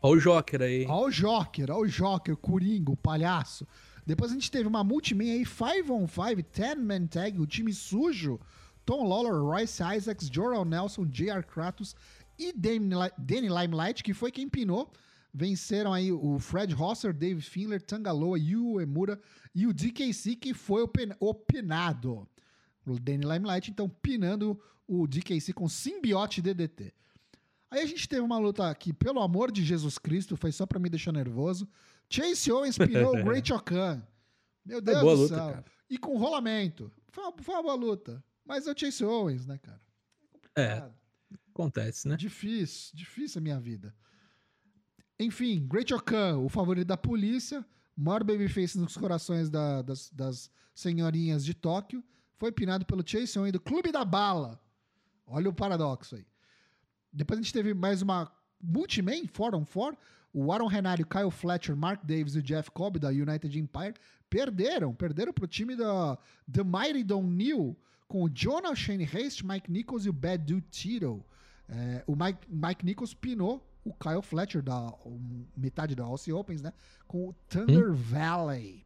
Olha o Joker aí. Olha o Joker, olha o Joker, o Coringa, o palhaço. Depois a gente teve uma multiman aí, 5 on 5, 10 man tag, o time sujo. Tom Lawler, Royce Isaacs, Jorel Nelson, J.R. Kratos e Danny Limelight, que foi quem pinou. Venceram aí o Fred Rosser, Dave Finler, Tangaloa, Yu Emura e o DKC, que foi o, pinado. O Danny Limelight, então, pinando o DKC com simbiote DDT. Aí a gente teve uma luta aqui, pelo amor de Jesus Cristo, foi só pra me deixar nervoso. Chase Owens pinou o Great Okan. Meu Deus boa do luta, céu. cara. E com rolamento. Foi uma, foi uma boa luta. Mas é o Chase Owens, né, cara? É, acontece, né? Difícil, difícil a minha vida. Enfim, Great Okan, o favorito da polícia, maior babyface nos corações da- das, das senhorinhas de Tóquio, foi pinado pelo Chase Owens do Clube da Bala. Olha o paradoxo aí. Depois a gente teve mais uma multiman, 4 on 4. O Aaron Renario, Kyle Fletcher, Mark Davis e o Jeff Cobb da United Empire perderam. Perderam pro time da The Mighty Don Neal com o Jonah Shane Haste, Mike Nichols e o Bad Dude Tito. É, o Mike, Mike Nichols pinou o Kyle Fletcher da metade da Aussie Opens, né? Com o Thunder Valley.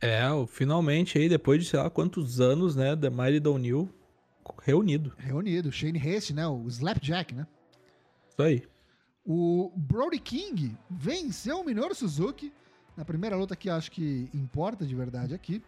É, finalmente aí, depois de sei lá quantos anos, né, da Mighty O'Neill reunido. Reunido. Shane Haste, né? O Slapjack, né? Isso aí. O Brody King venceu o Minoru Suzuki na primeira luta que acho que importa de verdade aqui.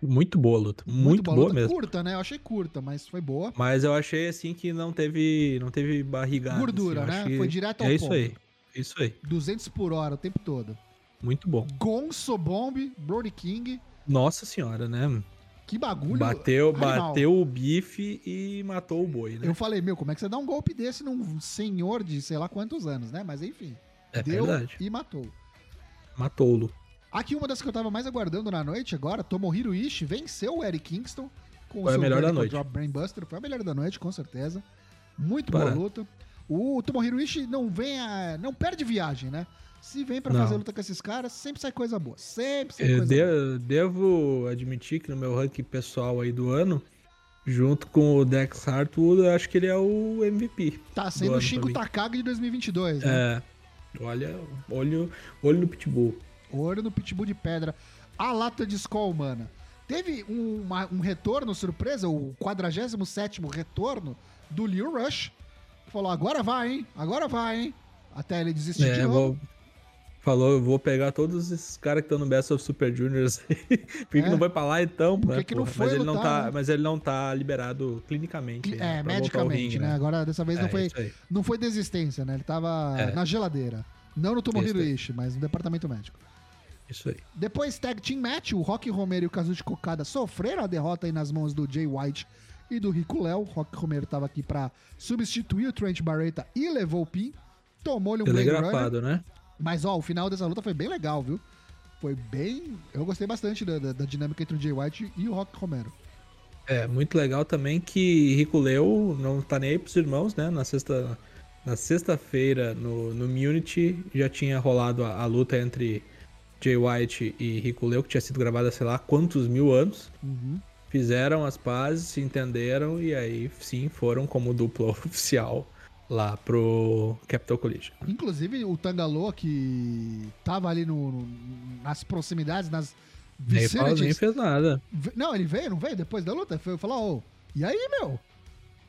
Muito boa a luta. Muito, boa, luta. mesmo. Curta, né? Eu achei curta, mas foi boa. Mas eu achei assim que não teve, não teve barrigada. Gordura, assim, né? que Foi direto ao É isso ponto. aí. Isso aí. 200 por hora o tempo todo. Muito bom. Gonzo Bomb, Brody King. Nossa senhora, né? Que bagulho. Bateu, animal. bateu o bife e matou o boi, né? Eu falei, meu, como é que você dá um golpe desse num senhor de sei lá quantos anos, né? Mas enfim. É deu verdade. e matou. Matou-lo. Aqui uma das que eu tava mais aguardando na noite agora, Tomohiro Ishii venceu o Eric Kingston com Foi a seu melhor da noite. Drop Brainbuster. Foi a melhor da noite, com certeza. Muito Para. boa luta. O Tomohiro Ishii não vem a, não perde viagem, né? Se vem pra Não. fazer luta com esses caras, sempre sai coisa boa. Sempre sai Eu coisa boa. de- devo admitir que no meu ranking pessoal aí do ano, junto com o Dex Hartwood, eu acho que ele é o MVP. Tá sendo do o mim. Takagi de 2022, né? É. Olha, olho, olho no Pitbull. Ouro no Pitbull de pedra. A lata de Skol, humana. Teve um, uma- um retorno surpresa, o 47º retorno do Liu Rush. Falou, agora vai, hein? Agora vai, hein? Até ele desistir de É, novo. vou, falou, eu vou pegar todos esses caras que estão no Best of Super Juniors aí. Por que É. que não foi pra lá então? Por que né, que não foi mas ele não lutar, tá, né? Mas ele não tá liberado clinicamente. Cli- né, É, medicamente, ringue, né? Agora, dessa vez, não, É, foi, isso aí. não foi desistência, né? Ele tava É. na geladeira. Não no Tomohiro. Ishii, mas no departamento médico. Isso aí. Depois, Tag Team Match, o Rock Romero e o Kazuchi Kokada sofreram a derrota aí nas mãos do Jay White e do Rico Léo. O Rock Romero tava aqui pra substituir o Trent Barreta e levou o pin. Tomou-lhe um. Telegrafado, né? Mas, ó, o final dessa luta foi bem legal, viu? Foi bem... Eu gostei bastante da, da- da dinâmica entre o Jay White e o Rock Romero. É, muito legal também que Rico Leu não tá nem aí pros irmãos, né? Na sexta na sexta-feira no, no Munity já tinha rolado a, a luta entre Jay White e Rico Leu, que tinha sido gravada sei lá quantos mil anos. Uhum. Fizeram as pazes, se entenderam e aí sim foram como dupla oficial lá pro Capital Collision. Inclusive, o Tangaloa, que tava ali no, no- nas proximidades, nas fala, nem fez nada. Não, ele veio, não veio depois da luta? Foi falar, ô, e aí, meu?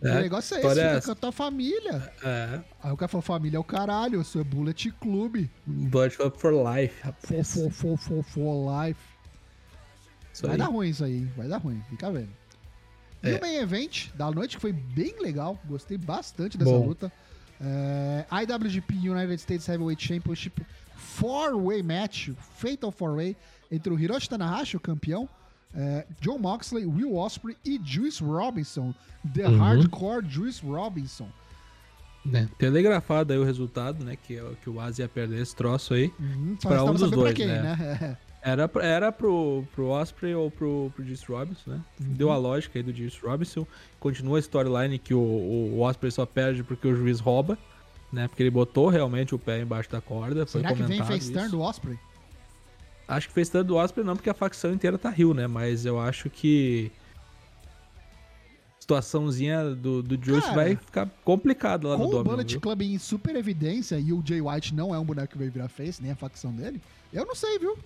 É, o negócio é esse, é fica com a tua família. É, Aí o cara falou, família é o caralho, eu sou Bullet Club. Blood Club for Life, For, rapaz. for, for, for, for life. Isso Vai aí. dar ruim isso aí, hein? vai dar ruim, fica vendo. E É. o main event da noite que foi bem legal, gostei bastante dessa Bom. luta. É, IWGP United States Heavyweight Championship Four-Way Match, Fatal Four-Way, entre o Hiroshi Tanahashi, o campeão, é, John Moxley, Will Ospreay e Juice Robinson, The Uhum. Hardcore Juice Robinson. né, telegrafado aí o resultado, né? Que, é o- que o Asa ia perder esse troço aí. Uhum, restava um dos dois, quem, né? né? Era, era pro, pro Osprey ou pro, pro Juice Robinson, né? Uhum. Deu a lógica aí do Juice Robinson. Continua a storyline que o, o, Osprey só perde porque o juiz rouba, né? Porque ele botou realmente o pé embaixo da corda. Foi Será que vem face turn do Osprey? Acho que fez tanto do Osprey não, porque a facção inteira tá rio, né? Mas eu acho que situaçãozinha do, do Juice Cara, vai ficar complicada lá Com no o Domino, Bullet viu? Club em super evidência e o Jay White não é um boneco que veio virar face, nem a facção dele, eu não sei, viu?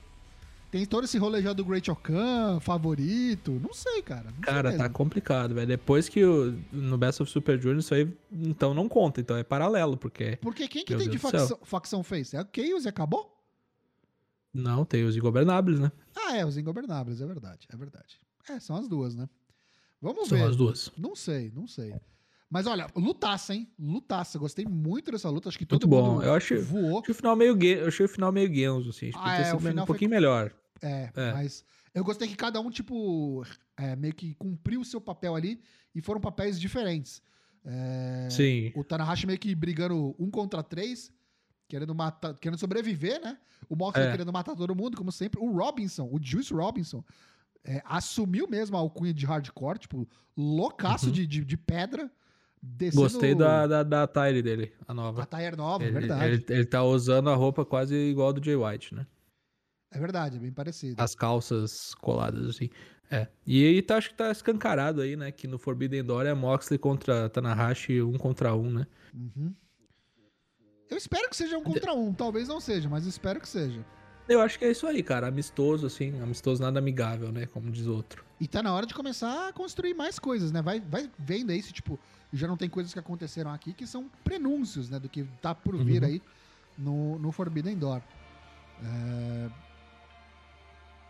Tem todo esse rolê já do Great Okan, favorito. Não sei, cara. Não Cara, sei tá complicado, velho. Depois que o, no Best of Super Junior isso aí, então não conta. Então é paralelo, porque Porque quem que Meu tem de Deus céu. facção, facção face? É o Chaos e acabou? Não tem os ingobernáveis, né? Ah, é, os Ingobernáveis, é verdade, é verdade. É, são as duas, né? Vamos São ver. as duas. Não sei, não sei. Mas olha, lutaça, hein? Lutaça. Gostei muito dessa luta. Acho que todo bom. mundo Eu acho- voou. Achei o final meio eu achei o final meio Genzo, assim. Acho que Ah, é, o final um pouquinho foi- melhor. É, É. mas eu gostei que cada um, tipo, é, meio que cumpriu o seu papel ali e foram papéis diferentes. É, Sim. O Tanahashi meio que brigando um contra três, querendo matar, querendo sobreviver, né? O Moxley É. querendo matar todo mundo, como sempre. O Robinson, o Juice Robinson, é, assumiu mesmo a alcunha de hardcore, tipo, loucaço Uhum. de, de, de pedra. Descendo Gostei da, da, da tire dele, a a nova. tire nova, é Ele, verdade. ele, ele tá usando a roupa quase igual do Jay White, né? É verdade, é bem parecido. As calças coladas, assim. É. E aí tá, acho que tá escancarado aí, né? Que no Forbidden Door é Moxley contra Tanahashi, um contra um, né? Uhum. Eu espero que seja um contra um, talvez não seja, mas espero que seja. Eu acho que é isso aí, cara. Amistoso, assim. Amistoso nada amigável, né? Como diz outro. E tá na hora de começar a construir mais coisas, né? Vai, vai vendo aí se, tipo, já não tem coisas que aconteceram aqui que são prenúncios, né? Do que tá por vir Uhum. aí no, no Forbidden Door. É...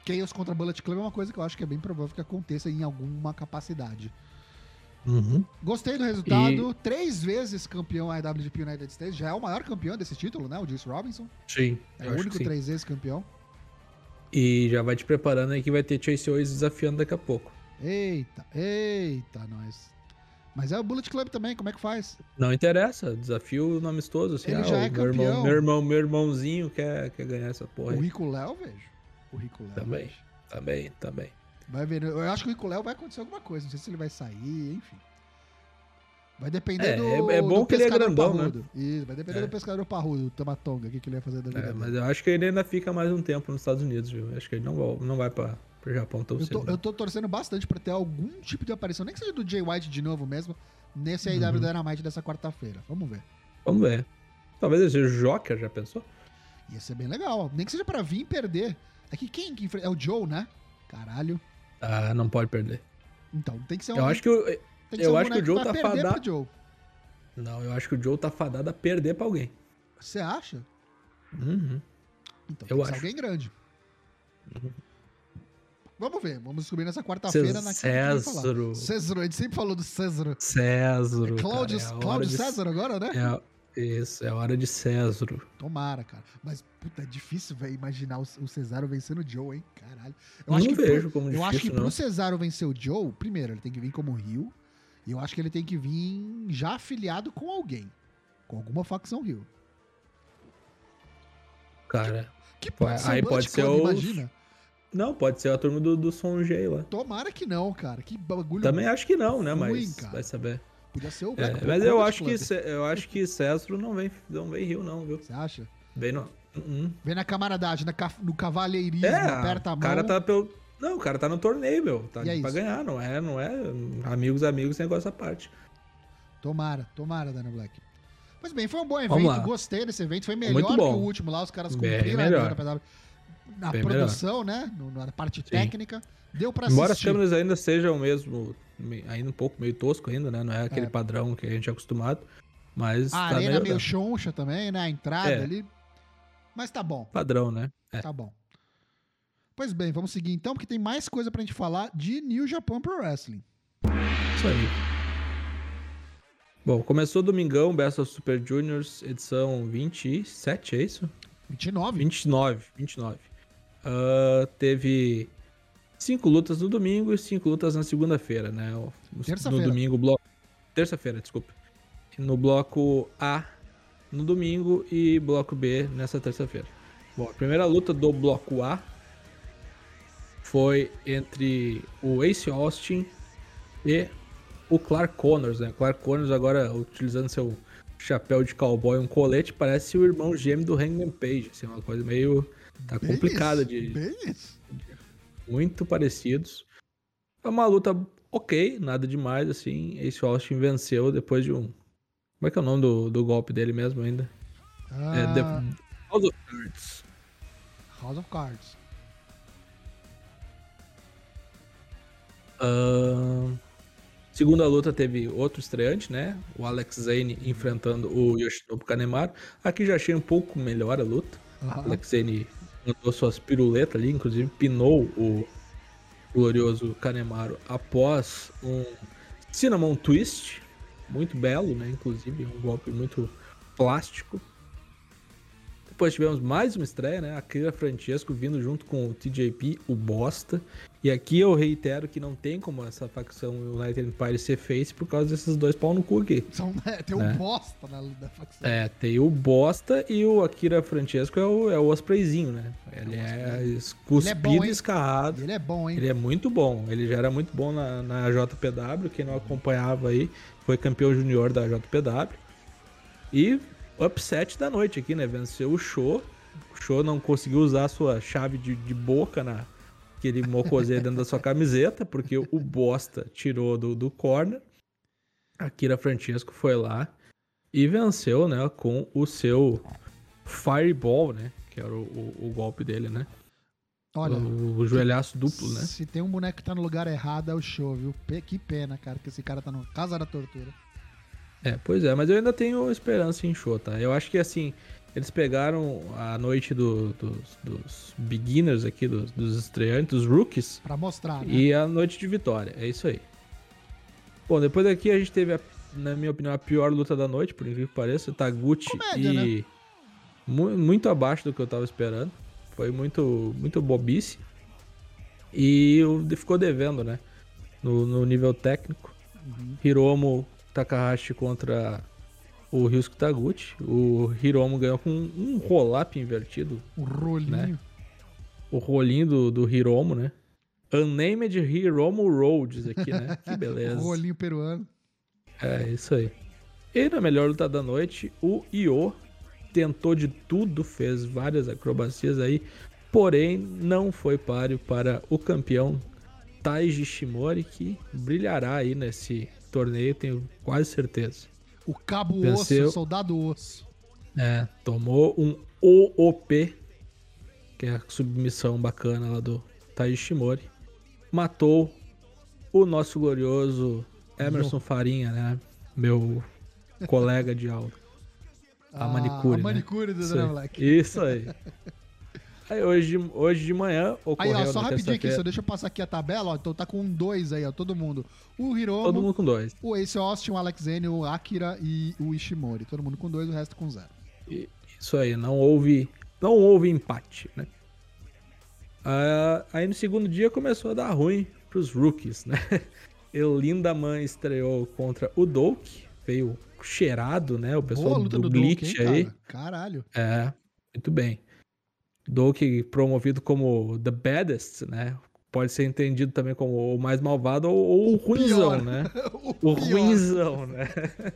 Chaos contra Bullet Club é uma coisa que eu acho que é bem provável que aconteça em alguma capacidade. Uhum. Gostei do resultado. Três vezes campeão IWGP United States. Já é o maior campeão desse título, né? O Juice Robinson. Sim. É o único três vezes campeão. E já vai te preparando aí que vai ter Chase Owens desafiando daqui a pouco. Eita, eita, nós. Mas é o Bullet Club também, como é que faz? Não interessa, desafio no amistoso, assim. Ele ah, já o é meu campeão. irmão, meu irmão, meu irmãozinho quer, quer ganhar essa porra O aí. Rico Léo, vejo. O Rico Léo. Também, vejo. também, também. Vai ver. Eu acho que o Rico Léo vai acontecer alguma coisa. Não sei se ele vai sair, enfim. Vai depender É, do. é- é bom do que ele é pescador grandão, né? parrudo. Isso, vai depender É. do pescador parrudo, o Tamatonga, o que, que ele vai fazer da vida É, mas eu acho que ele ainda fica mais um tempo nos Estados Unidos, viu? Acho que ele não vai, não vai pra, pro Japão tão Eu cedo. tô, não. eu tô torcendo bastante pra ter algum tipo de aparição, nem que seja do Jay White de novo mesmo, nesse Uhum. AEW Dynamite dessa quarta-feira. Vamos ver. Vamos ver. Talvez ele seja o Joker, já pensou? Ia ser bem legal. Nem que seja pra vir e perder. É que quem que enfrenta? É o Joe, né? Caralho. Ah, não pode perder. Então, tem que ser um. Eu acho que eu ser um acho que o Joe tá fadado-. Não, eu acho que o Joe tá fadado a perder pra alguém. Você acha? Uhum. Então Eu tem que ser acho. alguém grande. Vamos ver. Vamos descobrir nessa quarta-feira na Césaro. César, a gente sempre falou do César. Césaro. É Cláudio, é de- César agora, né? É, isso, é a hora de Césaro. Tomara, cara. Mas, puta, é difícil, velho, imaginar o, o Cesaro vencendo o Joe, hein? Caralho. Eu Não acho que vejo pro, como Eu acho que difícil, pro não. Cesaro vencer o Joe, primeiro, ele tem que vir como Rio. E eu acho que ele tem que vir já afiliado com alguém. Com alguma facção Rio. Cara. Que Pô, pode ser aí o pode ser os- imagina. Não, pode ser a turma do, do G lá. Tomara que não, cara. Que bagulho. Também acho que não, né? ruim, Mas cara. vai saber. Podia ser o É, mas eu acho, que, eu acho que Césaro não vem, não vem Rio, não, viu? Você acha? Vem no. Uhum. Vem na camaradagem, na no cavalheirismo, É, aperta a o mão. cara tá pelo. Não, o cara tá no torneio, meu. Tá é pra ganhar, não é, não é amigos, amigos, negócio à parte. Tomara, tomara, Dana Black. Pois bem, foi um bom evento, gostei desse evento. Foi melhor que o último lá, os caras Bem cumpriram a melhor. agenda na Bem produção, né? no- Na parte técnica. Deu pra Embora as assistir. câmeras ainda sejam mesmo, me- ainda um pouco meio tosco ainda, né? Não é aquele É. padrão que a gente é acostumado. Mas A tá arena melhorando. meio choncha também, né? A entrada É. ali. Mas tá bom, Padrão, né? É. tá bom. Pois bem, vamos seguir então, porque tem mais coisa pra gente falar de New Japan Pro Wrestling. Isso aí. Bom, começou domingão, Best of Super Juniors, edição 27, é isso? 29? 29, 29. Ah, teve cinco lutas no domingo e cinco lutas na segunda-feira, né? No, domingo, bloco. Terça-feira, desculpe. No bloco A no domingo e bloco B nessa terça-feira. Bom, a primeira luta do bloco A foi entre o Ace Austin e o Clark Connors, né? Clark Connors agora utilizando seu chapéu de cowboy, um colete, parece o irmão gêmeo do Hangman Page, assim, uma coisa meio tá complicada de Bem isso muito parecidos. É uma luta ok, nada demais, assim. Ace Austin venceu depois de um. Como é que é o nome do, do golpe dele mesmo ainda? É ah. The House of Cards. House of Cards. Uh... Segunda luta teve outro estreante, né? O Alex Zane enfrentando o Yoshinobu Kanemaru. Aqui já achei um pouco melhor a luta. Uhum. Alex Zane mandou suas piruletas ali, inclusive pinou o glorioso Kanemaru após um Cinnamon Twist, muito belo, né? Inclusive, um golpe muito plástico. Depois tivemos mais uma estreia, né? A Kira Francesco vindo junto com o TJP, o Bosta. E aqui eu reitero que não tem como essa facção United Empire ser face por causa desses dois pau no cu aqui. São, é, tem um É. bosta na da facção. É, tem o Bosta e o Akira Francesco é o, é o Ospreyzinho, né? Ele é cuspido Ele é bom, e hein? escarrado. Ele é bom, hein? Ele é muito bom. Ele já era muito bom na, na JPW. Quem não acompanhava aí, foi campeão júnior da JPW. E upset da noite aqui, né? Venceu o show. O show não conseguiu usar a sua chave de, de boca na aquele mocosê dentro da sua camiseta, porque o bosta tirou do, do corner. A Kira Francesco foi lá e venceu, né? Com o seu Fireball, né? Que era o, o- o golpe dele, né? Olha, o, o joelhaço duplo, né? se tem um boneco que tá no lugar errado, é o show, viu? Que pena, cara, que esse cara tá no Casa da Tortura. É, pois é, mas eu ainda tenho esperança em show, tá? Eu acho que assim, eles pegaram a noite do- dos, dos beginners aqui, dos, dos estreantes, dos rookies, Pra mostrar, né? e a noite de vitória. É isso aí. Bom, depois daqui a gente teve, a- na minha opinião, a pior luta da noite, por incrível que pareça. Taguchi Comédia, e. né? mu- muito abaixo do que eu tava esperando. Foi muito, muito bobice. E ficou devendo, né? No, no nível técnico. Uhum. Hiromo Takahashi contra o Ryusuke Taguchi. O Hiromo ganhou com um roll-up invertido. O rolinho. Né? O rolinho do, do Hiromo, né? Unnamed Hiromo Roads aqui, né? Que O beleza. rolinho peruano. É, isso aí. E na melhor luta da noite, o Io tentou de tudo, fez várias acrobacias aí, porém não foi páreo para o campeão Taiji Shimori, que brilhará aí nesse torneio, tenho quase certeza. O cabo Venceu. osso, soldado osso. É, tomou um OOP, que é a submissão bacana lá do Taiji Shimori. Matou o nosso glorioso Emerson Farinha, né? Meu colega de aula. A manicure, A né? manicure do Isso aí. Isso aí. Aí hoje, de- hoje de manhã Aí, ocorreu ó, só rapidinho aqui, só deixa eu passar aqui a tabela, ó. Então tá com dois aí, ó, todo mundo. O Hiromo, Todo mundo com dois. o Ace Austin, o Alex Zane, o Akira e o Ishimori. Todo mundo com dois, o resto com zero. E- Isso aí, não houve, não houve empate, né? Ah, aí no segundo dia começou a dar ruim pros rookies, né? Eu Lindaman estreou contra o Doke, veio cheirado, né? O pessoal do, do Glitch hein, aí. cara? Caralho. É, muito bem. Doke promovido como The Baddest, né? Pode ser entendido também como o mais malvado ou, ou o ruinzão, né? o O pior. ruinzão, né?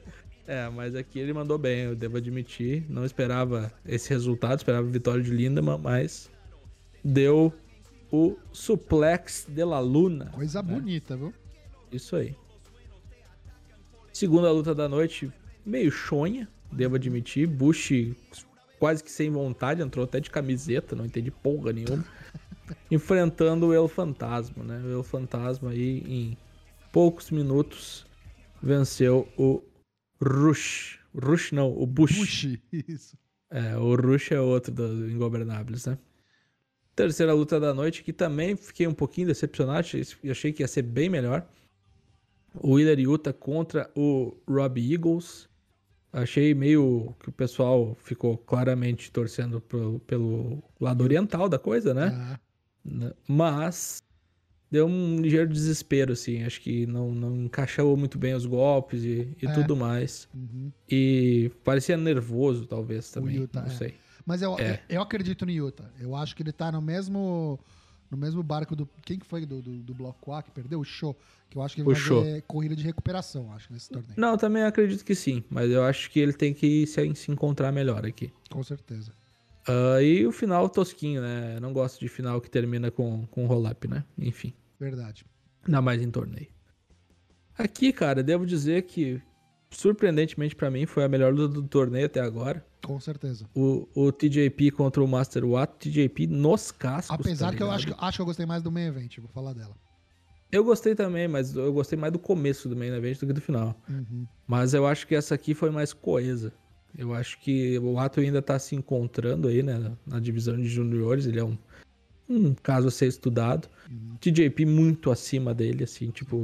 É, mas aqui ele mandou bem, eu devo admitir. Não esperava esse resultado, esperava a vitória de Lindemann, mas deu o suplex de la Luna. Coisa né? bonita, viu? Isso aí. Segunda luta da noite, meio chonha, devo admitir. Bush quase que sem vontade, entrou até de camiseta, não entendi porra nenhuma. enfrentando o El Fantasma, né? O El Fantasma aí em poucos minutos venceu o Rush. Rush não, o Bush. Bushi, isso. É, o Rush é outro do Ingobernables, né? Terceira luta da noite, que também fiquei um pouquinho decepcionado, achei- que ia ser bem melhor. O Willer Yuta contra o Robbie Eagles. Achei meio que o pessoal ficou claramente torcendo pelo, pelo lado oriental da coisa, né? Ah, Né? Mas deu um ligeiro desespero, assim. Acho que não, não encaixou muito bem os golpes e, e É. tudo mais. uhum. E parecia nervoso, talvez, também. Yuta, não é. sei. Mas eu, É. eu acredito no Yuta. Eu acho que ele tá no mesmo no mesmo barco do. Quem que foi do, do, do bloco A que perdeu? O Show. Que eu acho que ele vai fazer corrida de recuperação, acho, nesse torneio. Não, também acredito que sim. Mas eu acho que ele tem que se, se encontrar melhor aqui. Com certeza. Ah, e o final tosquinho, né? Eu não gosto de final que termina com, com roll-up, né? Enfim. Verdade. Ainda mais em torneio. Aqui, cara, devo dizer que, surpreendentemente pra mim, foi a melhor luta do torneio até agora. Com certeza. O, o TJP contra o Master Watt. TJP nos cascos. Apesar tá que eu acho, que- acho que eu gostei mais do main event, vou falar dela. Eu gostei também, mas eu gostei mais do começo do main event do que do final. Uhum. Mas eu acho que essa aqui foi mais coesa. Eu acho que o Ato ainda tá se encontrando aí, né? Na divisão de juniores. Ele é um, um caso a ser estudado. Uhum. TJP muito acima dele, assim, tipo,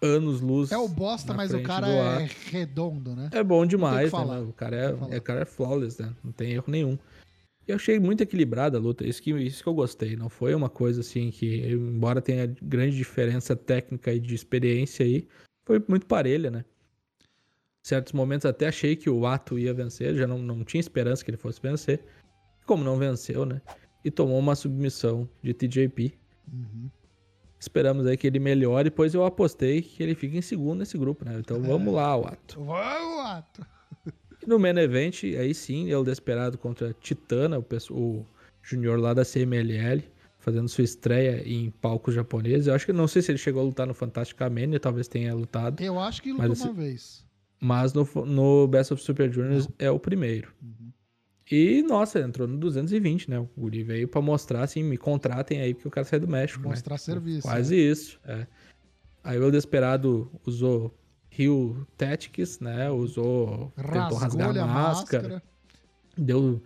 anos luz. É o bosta, mas o cara é redondo, né? É bom demais, né? O cara é, é, cara é flawless, né? Não tem erro nenhum. Eu achei muito equilibrada a luta, isso que, isso que eu gostei. Não foi uma coisa assim que, embora tenha grande diferença técnica e de experiência aí, foi muito parelha, né? Certos momentos até achei que o Ato ia vencer, já não, não tinha esperança que ele fosse vencer. Como não venceu, né? E tomou uma submissão de TJP. Uhum. Esperamos aí que ele melhore, pois eu apostei que ele fica em segundo nesse grupo, né? Então vamos lá, o Ato. Vamos, Ato! E no main event, aí sim, El Desperado contra Titana, o, o junior lá da CMLL, fazendo sua estreia em palcos japoneses. Eu acho que não sei se ele chegou a lutar no Fantastica Mania, talvez tenha lutado. Eu acho que lutou Mas uma vez. Mas no, no Best of Super Juniors é o primeiro. Uhum. E, nossa, entrou no 220, né? O Guri veio pra mostrar, assim, me contratem aí, porque eu quero sair do México, né? Mostrar serviço. Quase isso, é. Aí o Desperado usou Rio Tactics, né? Usou. tentou rasgar a a máscara. máscara. Deu.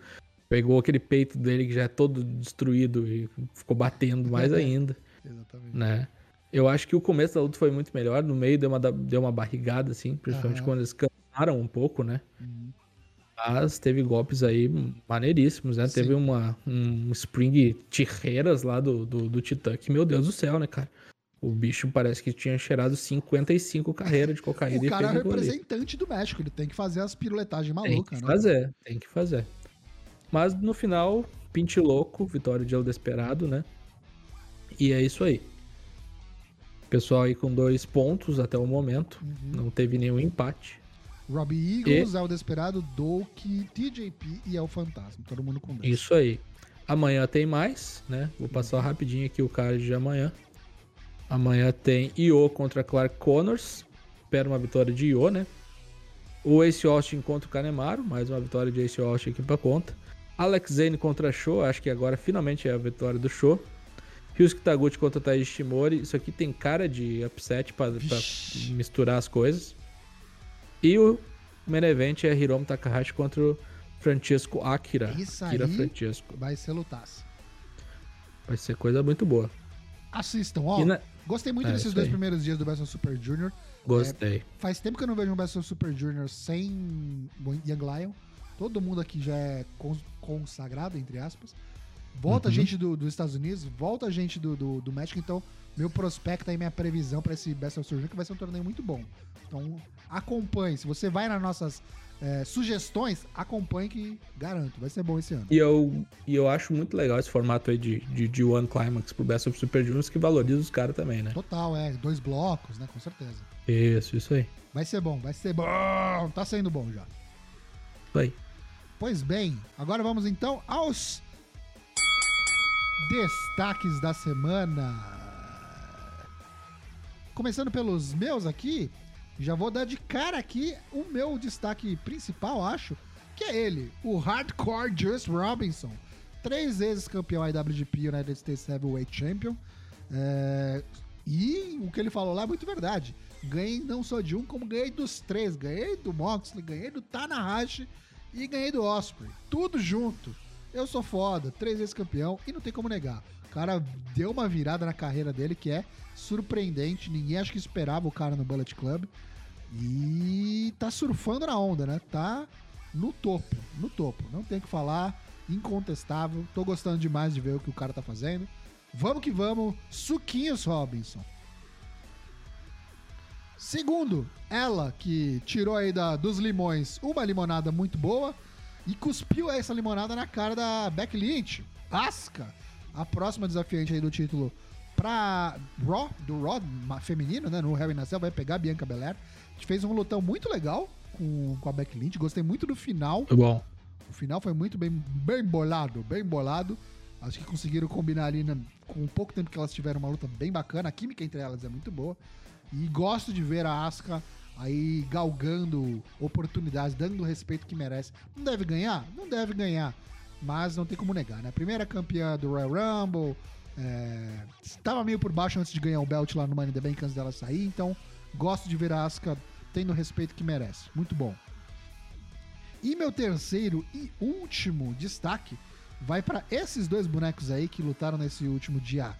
Pegou aquele peito dele que já é todo destruído e ficou batendo mais ainda, Exatamente. né? Eu acho que o começo da luta foi muito melhor. No meio deu uma, deu uma barrigada, assim, principalmente Aham. quando eles cansaram um pouco, né? Uhum. Mas teve golpes aí maneiríssimos, né? Sim. Teve uma, um Spring Tijeras lá do, do, do Titã, que, meu Deus do céu, né, cara? O bicho parece que tinha cheirado 55 carreiras de cocaína O e cara é representante do México, ele tem que fazer as piruletagens Tem malucas, que né? fazer, tem que fazer. Mas no final, Pinte Louco, vitória de El Desperado, né? E é isso aí. Pessoal aí com dois pontos até o momento. Uhum. Não teve nenhum empate. Robbie Eagles, é o Desperado, Doki, TJP e é o Fantasma. Todo mundo com dois. Isso aí. Amanhã tem mais, né? Vou passar rapidinho aqui o card de amanhã. Amanhã tem Io contra Clark Connors. Espero uma vitória de Io, né? O Ace Austin contra o Kanemaru. Mais uma vitória de Ace Austin aqui pra conta. Alex Zane contra Show. Acho que agora finalmente é a vitória do Show. Ryusuke Taguchi contra Taiji Shimori. Isso aqui tem cara de upset Vixe. misturar as coisas. E o main event é Hiromu Takahashi contra o Francesco Akira. Isso Akira aí. Francesco. Vai ser lutaça. Vai ser coisa muito boa. Assistam, ó. Na- Gostei muito É, desses dois aí. primeiros dias do Best of Super Junior. Gostei. Faz tempo que eu não vejo um Best of Super Junior sem Young Lion. Todo mundo aqui já é cons- consagrado, entre aspas. Volta Uhum. gente do- dos Estados Unidos, volta gente do, do, do México. Então, meu prospecto aí, minha previsão pra esse Best of Super Junior, que vai ser um torneio muito bom. Então, acompanhe. Se você vai nas nossas é, sugestões, acompanhe que garanto, vai ser bom esse ano. E eu, e eu acho muito legal esse formato aí de, de, de One Climax pro Best of Super Juniors que valoriza os caras também, né? Total, é. Dois blocos, né? Com certeza. Isso, isso aí. Vai ser bom, vai ser bom. Tá sendo bom já. Aí. Pois bem, agora vamos então aos destaques da semana. Começando pelos meus aqui, já vou dar de cara aqui o meu destaque principal, acho, que é ele, o Hardcore Just Robinson. Três vezes campeão IWGP United States Heavyweight Champion. É, e o que ele falou lá é muito verdade. Ganhei não só de um, como ganhei dos três. Ganhei do Moxley, ganhei do Tanahashi e ganhei do Osprey. Tudo junto. Eu sou foda, três vezes campeão e não tem como negar. O cara deu uma virada na carreira dele que é surpreendente. Ninguém acho que esperava o cara no Bullet Club. E tá surfando na onda, né? Tá no topo, no topo. Não tem o que falar, incontestável. Tô gostando demais de ver o que o cara tá fazendo. Vamos que vamos, Suquinhos Robinson. Segundo, ela que tirou aí da, dos limões uma limonada muito boa e cuspiu essa limonada na cara da Beck Lynch. Asca, a próxima desafiante aí do título pra Raw, do Raw feminino, né? No Hell in a Cell, vai pegar a Bianca Belair. A gente fez um lutão muito legal com, com a Beck Lynch. Gostei muito do final. Foi bom. O final foi muito bem, bem bolado, bem bolado. Acho que conseguiram combinar ali com o pouco tempo que elas tiveram uma luta bem bacana. A química entre elas é muito boa. E gosto de ver a Asuka aí galgando oportunidades, dando o respeito que merece. Não deve ganhar? Não deve ganhar. Mas não tem como negar, né? Primeira campeã do Royal Rumble, É, estava meio por baixo antes de ganhar o belt lá no Money the Bank antes dela sair, então gosto de ver a Asuka tendo o respeito que merece. Muito bom. E meu terceiro e último destaque vai para esses dois bonecos aí que lutaram nesse último dia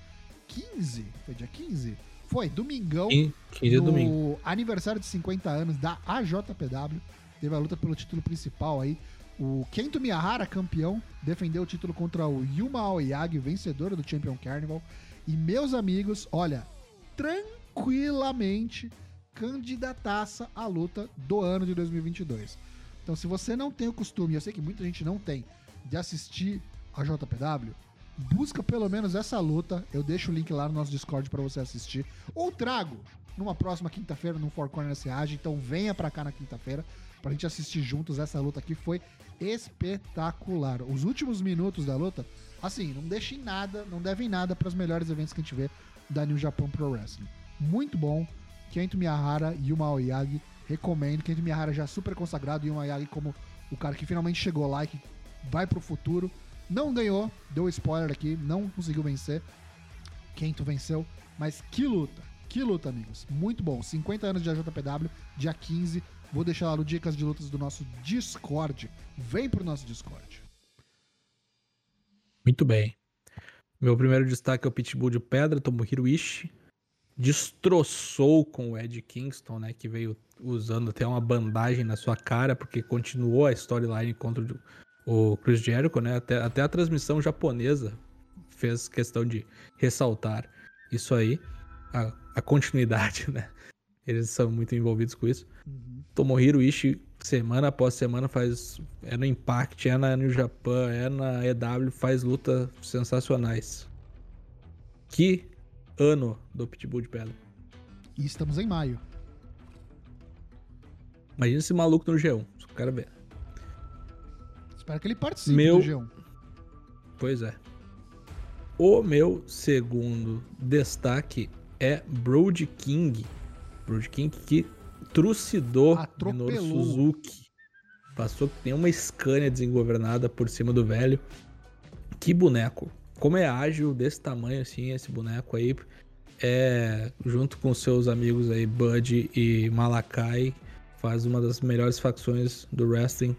15. Foi dia 15? Foi, domingão. 15 no domingo. aniversário de 50 anos da AJPW. Teve a luta pelo título principal aí. O Kento Miyahara, campeão, defendeu o título contra o Yuma Aoyagi, vencedor do Champion Carnival. E meus amigos, olha, tranquilamente candidataça à luta do ano de 2022. Então, se você não tem o costume, eu sei que muita gente não tem, de assistir a JPW, busca pelo menos essa luta. Eu deixo o link lá no nosso Discord para você assistir. Ou trago numa próxima quinta-feira no Four Corners Reage. Então, venha pra cá na quinta-feira pra gente assistir juntos essa luta aqui. Foi espetacular. Os últimos minutos da luta, assim, não deixem nada, não devem nada para os melhores eventos que a gente vê da New Japan Pro Wrestling. Muito bom. Kento Miyahara e Yuma Aoyagi, recomendo. Kento Miyahara já super consagrado e Yuma Aoyagi como o cara que finalmente chegou lá e que vai pro futuro. Não ganhou, deu spoiler aqui, não conseguiu vencer. Kento venceu, mas que luta, que luta, amigos. Muito bom. 50 anos de AJPW, dia 15. Vou deixar lá no Dicas de Lutas do nosso Discord. Vem pro nosso Discord. Muito bem. Meu primeiro destaque é o Pitbull de Pedra, Tomohiro Ishii. Destroçou com o Ed Kingston, né? Que veio usando até uma bandagem na sua cara, porque continuou a storyline contra o Chris Jericho, né? Até, até a transmissão japonesa fez questão de ressaltar isso aí. A, a continuidade, né? Eles são muito envolvidos com isso. Tomohiro Ishii, semana após semana, faz. É no Impact, é na New Japan, é na EW, faz lutas sensacionais. Que ano do Pitbull de Pedra. E estamos em maio. Imagina esse maluco no G1. Só quero ver. Espero que ele participe Meu- do G1. Pois é. O meu segundo destaque é Brody King. Brody King que trucidou Atropelou. Minoru Suzuki. Passou que tem uma Scania desengovernada por cima do velho. Que boneco. Como é ágil desse tamanho assim, esse boneco aí. É, junto com seus amigos aí, Bud e Malakai, faz uma das melhores facções do wrestling,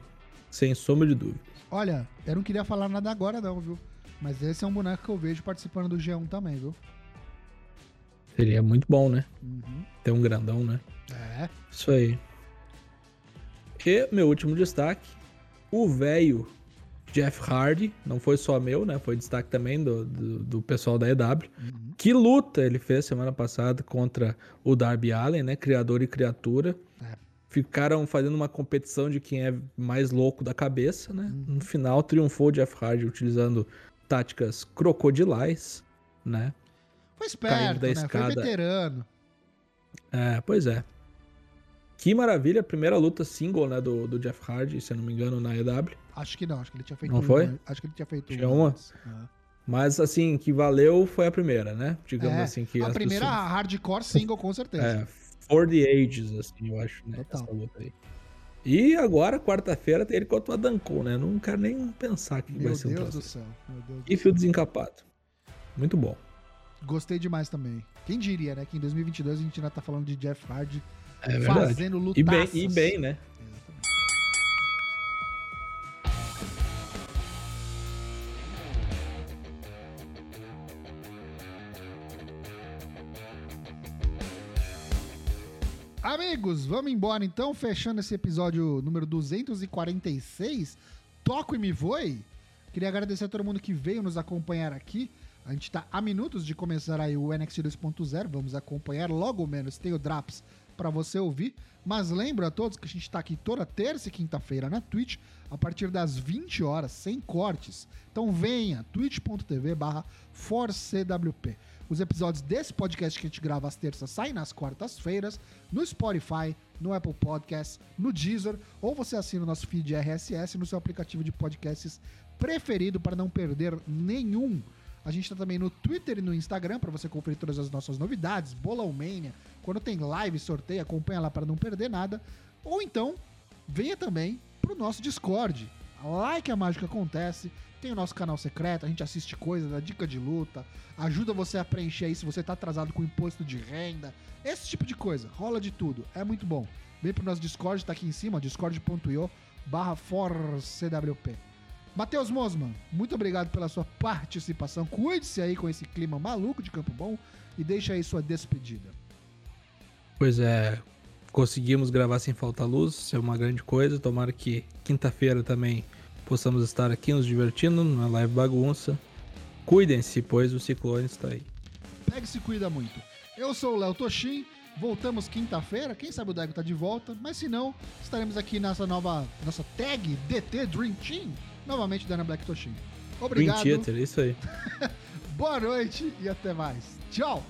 sem sombra de dúvida. Olha, eu não queria falar nada agora, não, viu? Mas esse é um boneco que eu vejo participando do G1 também, viu? Seria muito bom, né? Uhum. Ter um grandão, né? É. Isso aí. E meu último destaque, o velho Jeff Hardy, não foi só meu, né? Foi destaque também do, do, do pessoal da EW. Uhum. Que luta ele fez semana passada contra o Darby Allen, né? Criador e criatura. É. Ficaram fazendo uma competição de quem é mais louco da cabeça, né? Uhum. No final, triunfou o Jeff Hardy utilizando táticas crocodilais, né? Foi esperto, da né? escada. Foi veterano. É, pois é. Que maravilha, primeira luta single, né, do, do Jeff Hardy, se eu não me engano, na EW. Acho que não, acho que ele tinha feito Não uma. foi? Acho que ele tinha feito Tinha uma? antes. É. Mas, assim, que valeu foi a primeira, né? Digamos É, assim que a primeira pessoas- hardcore single, com certeza. É, for the ages, assim, eu acho, né? Total. Essa luta aí. E agora, quarta-feira, tem ele contra o Adancon, né? Não quero nem pensar que Meu vai ser um Deus do céu. Meu Deus do E fio desencapado. Muito bom. Gostei demais também. Quem diria, né? Que em 2022 a gente ainda tá falando de Jeff Hardy É fazendo E bem, lutaças. e bem, né? Amigos, vamos embora então, fechando esse episódio número 246. Toco e me voe. Queria agradecer a todo mundo que veio nos acompanhar aqui. A gente tá a minutos de começar aí o NXT 2.0. Vamos acompanhar logo menos. Tem o Drops para você ouvir. Mas lembro a todos que a gente tá aqui toda terça e quinta-feira na Twitch, a partir das 20 horas, sem cortes. Então venha, twitch.tv barra. Os episódios desse podcast que a gente grava às terças saem nas quartas-feiras, no Spotify, no Apple Podcasts, no Deezer, ou você assina o nosso feed RSS no seu aplicativo de podcasts preferido para não perder nenhum. A gente tá também no Twitter e no Instagram para você conferir todas as nossas novidades, Bolão Mania, quando tem live, sorteio, acompanha lá para não perder nada. Ou então, venha também pro nosso Discord. Lá que a mágica acontece. Tem o nosso canal secreto, a gente assiste coisas, dá dica de luta, ajuda você a preencher aí se você tá atrasado com imposto de renda, esse tipo de coisa. Rola de tudo, é muito bom. Vem pro nosso Discord, tá aqui em cima, discord.io barra forcewp. Matheus Mosman, muito obrigado pela sua participação. Cuide-se aí com esse clima maluco de Campo Bom e deixa aí sua despedida. Pois é, conseguimos gravar sem falta luz, isso é uma grande coisa. Tomara que quinta-feira também possamos estar aqui nos divertindo na live bagunça. Cuidem-se, pois o ciclone está aí. Pega e se cuida muito. Eu sou o Léo Toshin, voltamos quinta-feira, quem sabe o Dego tá de volta, mas se não, estaremos aqui nessa nova, nossa tag DT Dream Team, novamente Dana Black Toshin. Obrigado, Theater, isso aí. boa noite e até mais. Tchau!